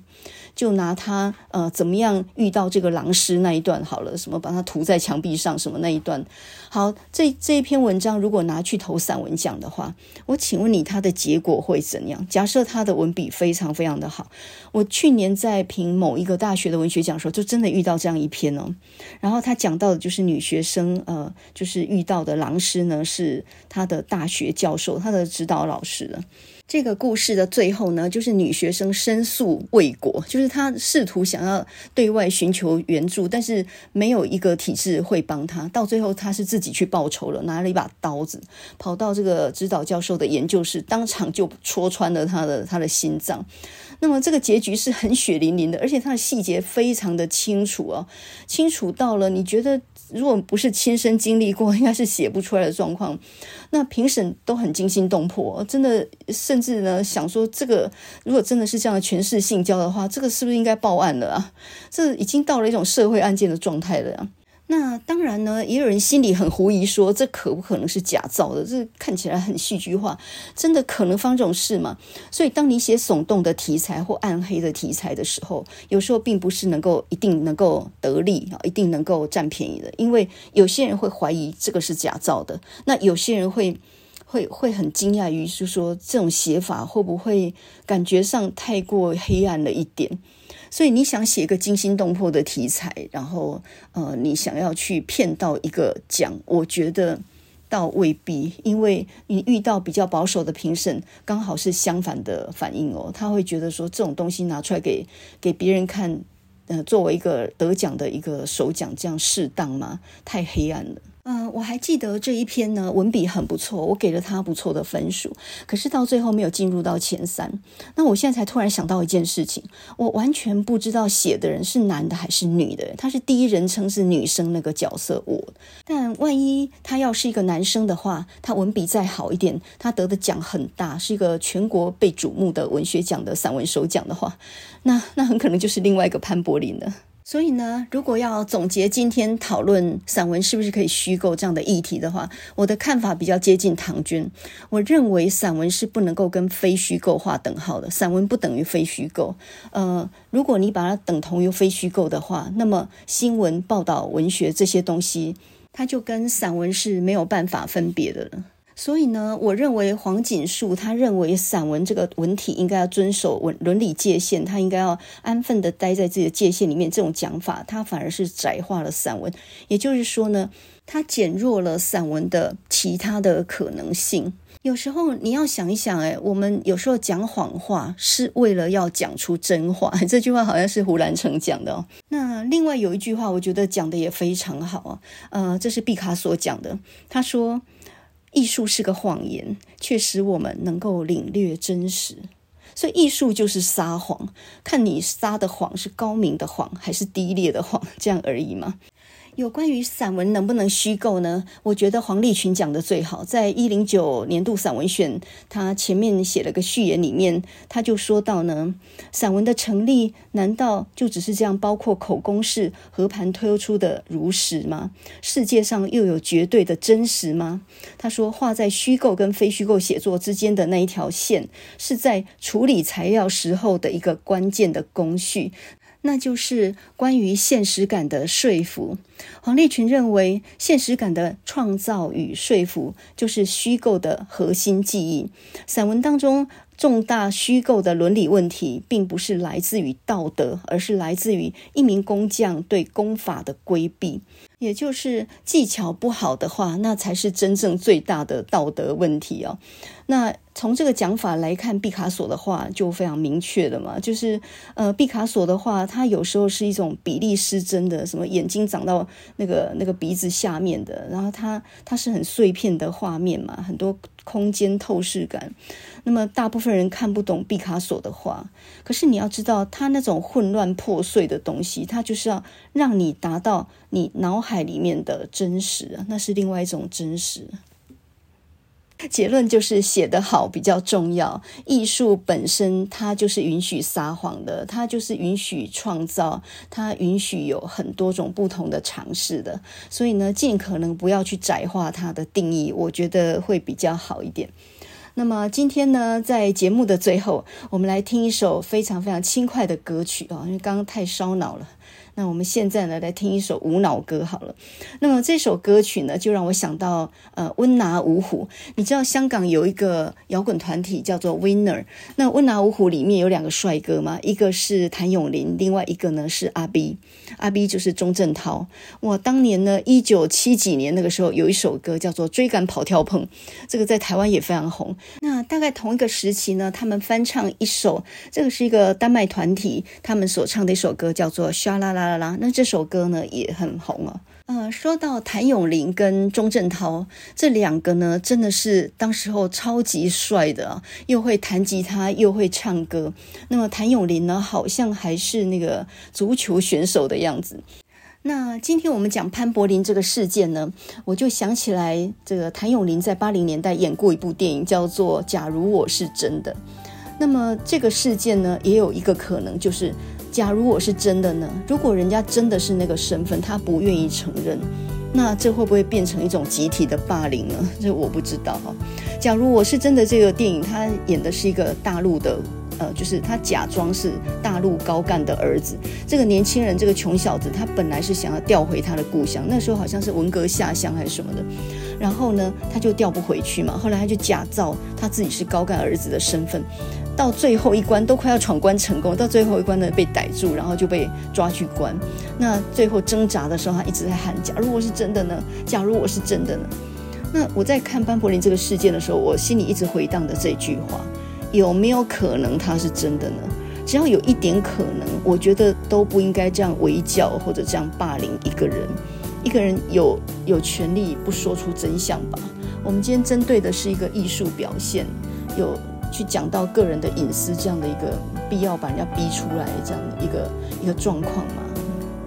就拿他呃怎么样遇到这个狼师那一段好了，什么把他涂在墙壁上什么那一段，好，这这一篇文章如果拿去投散文奖的话，我请问你他的结果会怎样？假设他的文笔非常非常的好，我去年在评某一个大学的文学奖的时候，就真的遇到这样一篇哦，然后他讲到的就是女学生呃，就是遇到的狼师呢是他的大学教授，他的指导老师了。这个故事的最后呢，就是女学生申诉未果，就是她试图想要对外寻求援助，但是没有一个体制会帮她。到最后，她是自己去报仇了，拿了一把刀子，跑到这个指导教授的研究室，当场就戳穿了他的他的心脏。那么这个结局是很血淋淋的，而且它的细节非常的清楚哦，清楚到了你觉得。如果不是亲身经历过，应该是写不出来的状况。那评审都很惊心动魄，真的，甚至呢想说，这个如果真的是这样的权势性交的话，这个是不是应该报案了啊？这已经到了一种社会案件的状态了啊。那当然呢，也有人心里很狐疑，说这可不可能是假造的？这看起来很戏剧化，真的可能发生这种事吗？所以，当你写耸动的题材或暗黑的题材的时候，有时候并不是能够一定能够得利啊，一定能够占便宜的，因为有些人会怀疑这个是假造的，那有些人会会会很惊讶于，就是说这种写法会不会感觉上太过黑暗了一点？所以你想写一个惊心动魄的题材，然后呃，你想要去骗到一个奖，我觉得倒未必，因为你遇到比较保守的评审，刚好是相反的反应哦。他会觉得说，这种东西拿出来给给别人看，呃，作为一个得奖的一个首奖，这样适当吗？太黑暗了。嗯、我还记得这一篇呢，文笔很不错，我给了他不错的分数。可是到最后没有进入到前三。那我现在才突然想到一件事情，我完全不知道写的人是男的还是女的。他是第一人称是女生那个角色我，但万一他要是一个男生的话，他文笔再好一点，他得的奖很大，是一个全国被瞩目的文学奖的散文首奖的话，那那很可能就是另外一个潘柏林了。所以呢，如果要总结今天讨论散文是不是可以虚构这样的议题的话，我的看法比较接近唐娟。我认为散文是不能够跟非虚构划等号的，散文不等于非虚构。呃，如果你把它等同于非虚构的话，那么新闻报道、文学这些东西，它就跟散文是没有办法分别的了。所以呢，我认为黄锦树他认为散文这个文体应该要遵守文伦理界限，他应该要安分的待在自己的界限里面。这种讲法，他反而是窄化了散文。也就是说呢，他减弱了散文的其他的可能性。有时候你要想一想，哎，我们有时候讲谎话是为了要讲出真话。这句话好像是胡兰成讲的哦。那另外有一句话，我觉得讲的也非常好啊。呃，这是毕卡索讲的，他说。艺术是个谎言，却使我们能够领略真实。所以，艺术就是撒谎，看你撒的谎是高明的谎，还是低劣的谎，这样而已嘛。有关于散文能不能虚构呢？我觉得黄立群讲的最好，在一零九年度散文选，他前面写了个序言，里面他就说到呢，散文的成立难道就只是这样，包括口供式和盘托出的如实吗？世界上又有绝对的真实吗？他说，画在虚构跟非虚构写作之间的那一条线，是在处理材料时候的一个关键的工序。那就是关于现实感的说服。黄立群认为，现实感的创造与说服就是虚构的核心技艺。散文当中重大虚构的伦理问题，并不是来自于道德，而是来自于一名工匠对功法的规避。也就是技巧不好的话，那才是真正最大的道德问题哦。那从这个讲法来看，毕卡索的话就非常明确了嘛，就是呃，毕卡索的话，他有时候是一种比例失真的，什么眼睛长到那个那个鼻子下面的，然后他他是很碎片的画面嘛，很多空间透视感。那么大部分人看不懂毕卡索的画，可是你要知道，他那种混乱破碎的东西，他就是要让你达到你脑海里面的真实，那是另外一种真实。结论就是写得好比较重要，艺术本身它就是允许撒谎的，它就是允许创造，它允许有很多种不同的尝试的，所以呢，尽可能不要去窄化它的定义，我觉得会比较好一点。那么今天呢，在节目的最后，我们来听一首非常非常轻快的歌曲啊，因为刚刚太烧脑了。那我们现在呢，来听一首无脑歌好了。那么这首歌曲呢，就让我想到呃温拿五虎。你知道香港有一个摇滚团体叫做 Winner。那温拿五虎里面有两个帅哥嘛，一个是谭咏麟，另外一个呢是阿 B。阿 B 就是钟镇涛。哇，当年呢，一九七几年那个时候有一首歌叫做《追赶跑跳碰》，这个在台湾也非常红。那大概同一个时期呢，他们翻唱一首，这个是一个丹麦团体他们所唱的一首歌，叫做《沙啦啦》。啦啦啦，那这首歌呢也很红啊。呃，说到谭咏麟跟钟镇涛这两个呢，真的是当时候超级帅的啊，又会弹吉他又会唱歌。那么谭咏麟呢，好像还是那个足球选手的样子。那今天我们讲潘柏林这个事件呢，我就想起来，这个谭咏麟在八零年代演过一部电影，叫做《假如我是真的》。那么这个事件呢，也有一个可能就是。假如我是真的呢？如果人家真的是那个身份，他不愿意承认，那这会不会变成一种集体的霸凌呢？这我不知道哈。假如我是真的，这个电影他演的是一个大陆的，呃，就是他假装是大陆高干的儿子。这个年轻人，这个穷小子，他本来是想要调回他的故乡，那时候好像是文革下乡还是什么的，然后呢，他就调不回去嘛。后来他就假造他自己是高干儿子的身份。到最后一关都快要闯关成功，到最后一关呢被逮住，然后就被抓去关。那最后挣扎的时候，他一直在喊：“假如我是真的呢？假如我是真的呢？”那我在看班柏林这个事件的时候，我心里一直回荡的这句话：有没有可能他是真的呢？只要有一点可能，我觉得都不应该这样围剿或者这样霸凌一个人。一个人有有权利不说出真相吧？我们今天针对的是一个艺术表现，有去讲到个人的隐私这样的一个必要把人家逼出来这样的一个一个状况吗？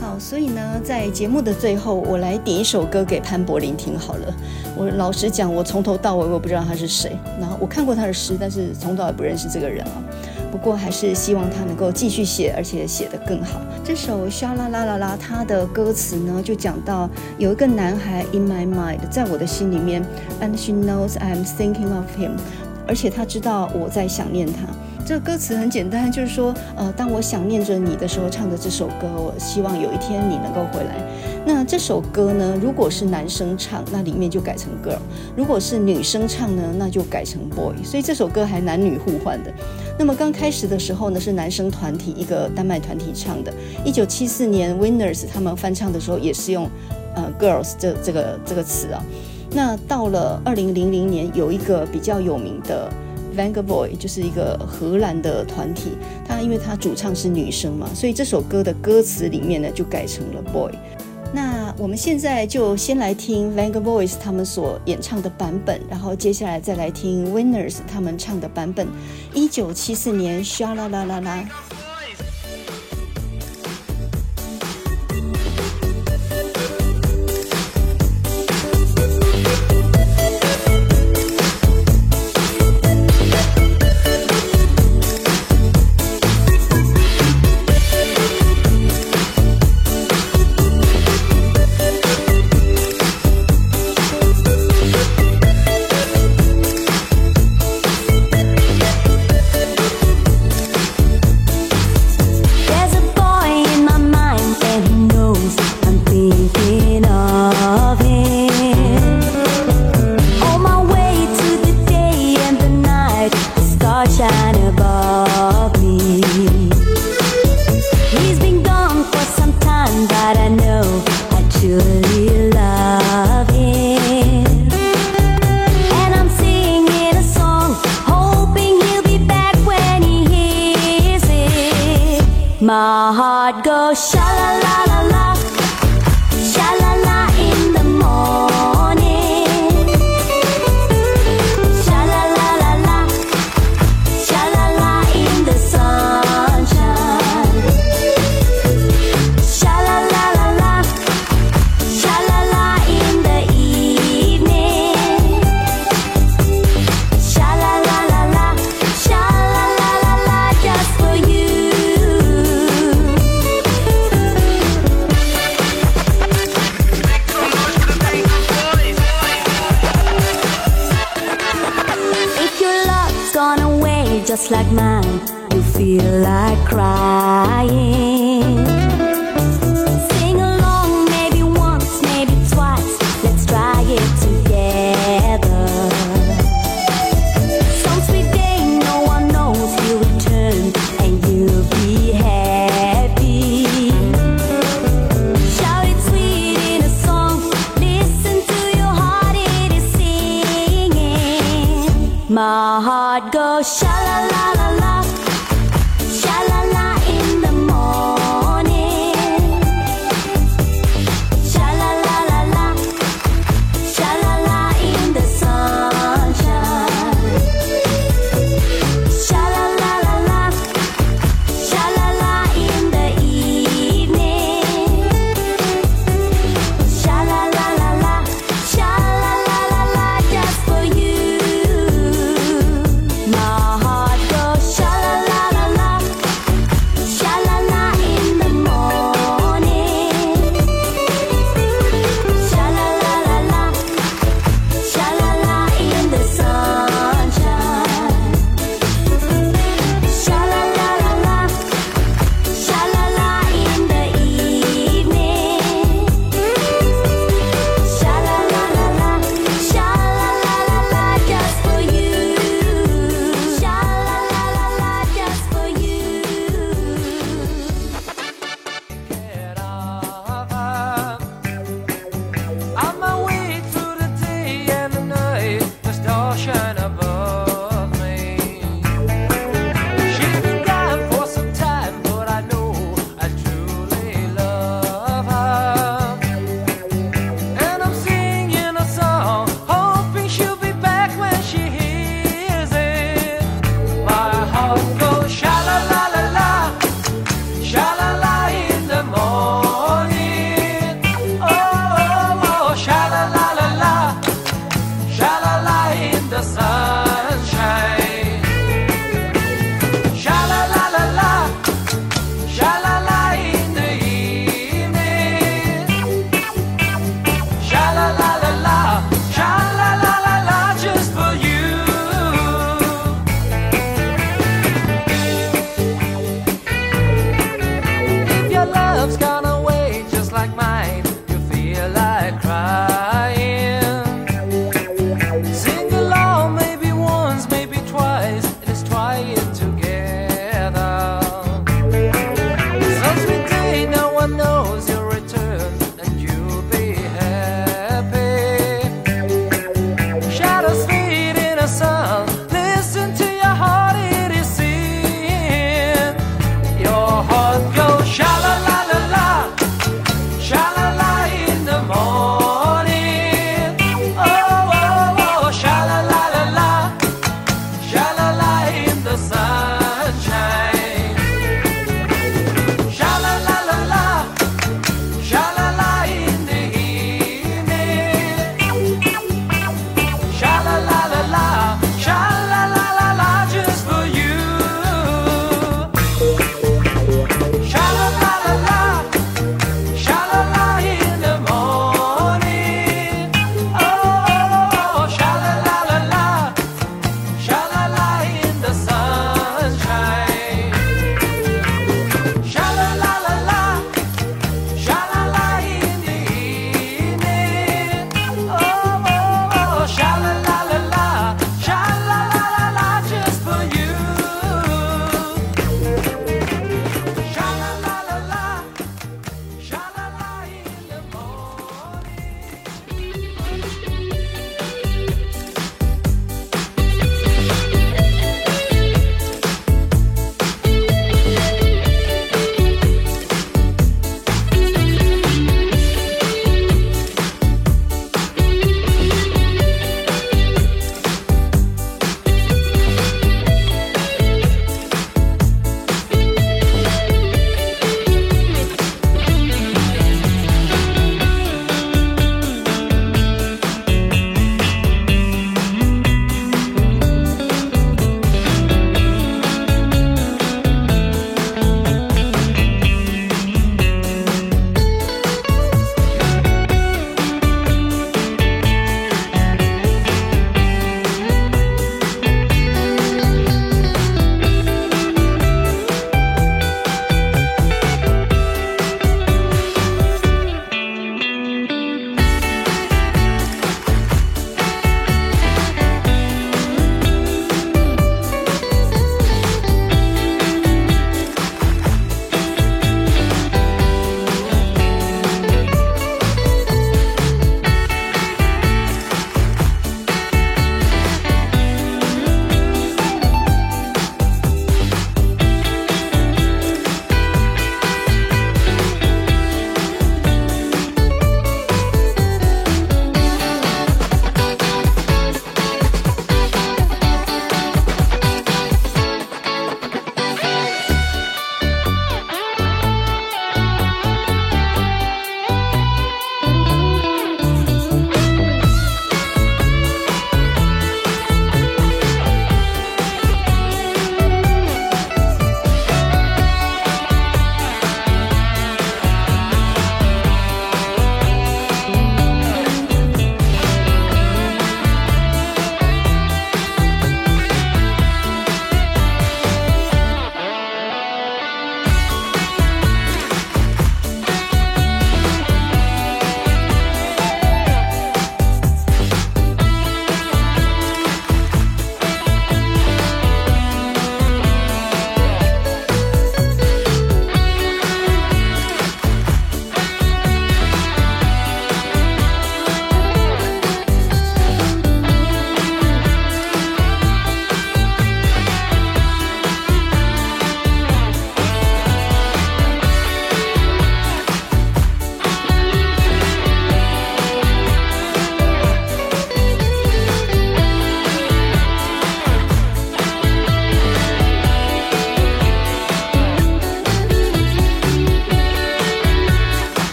好，所以呢，在节目的最后，我来点一首歌给潘柏林听好了。我老实讲，我从头到尾我不知道他是谁，然后我看过他的诗，但是从头也不认识这个人啊。不过还是希望他能够继续写，而且写得更好。这首《沙啦啦啦啦》，他的歌词呢，就讲到有一个男孩 in my mind，在我的心里面，and she knows I'm thinking of him，而且他知道我在想念他。这歌词很简单，就是说，呃，当我想念着你的时候，唱的这首歌，我希望有一天你能够回来。那这首歌呢，如果是男生唱，那里面就改成 girl；如果是女生唱呢，那就改成 boy。所以这首歌还男女互换的。那么刚开始的时候呢，是男生团体一个丹麦团体唱的。一九七四年 Winners 他们翻唱的时候，也是用呃 girls 这这个这个词啊。那到了二零零零年，有一个比较有名的。Vangaboy 就是一个荷兰的团体，他因为他主唱是女生嘛，所以这首歌的歌词里面呢就改成了 boy。那我们现在就先来听 VANGABOYS 他们所演唱的版本，然后接下来再来听 Winners 他们唱的版本。一九七四年，Sha La La La La。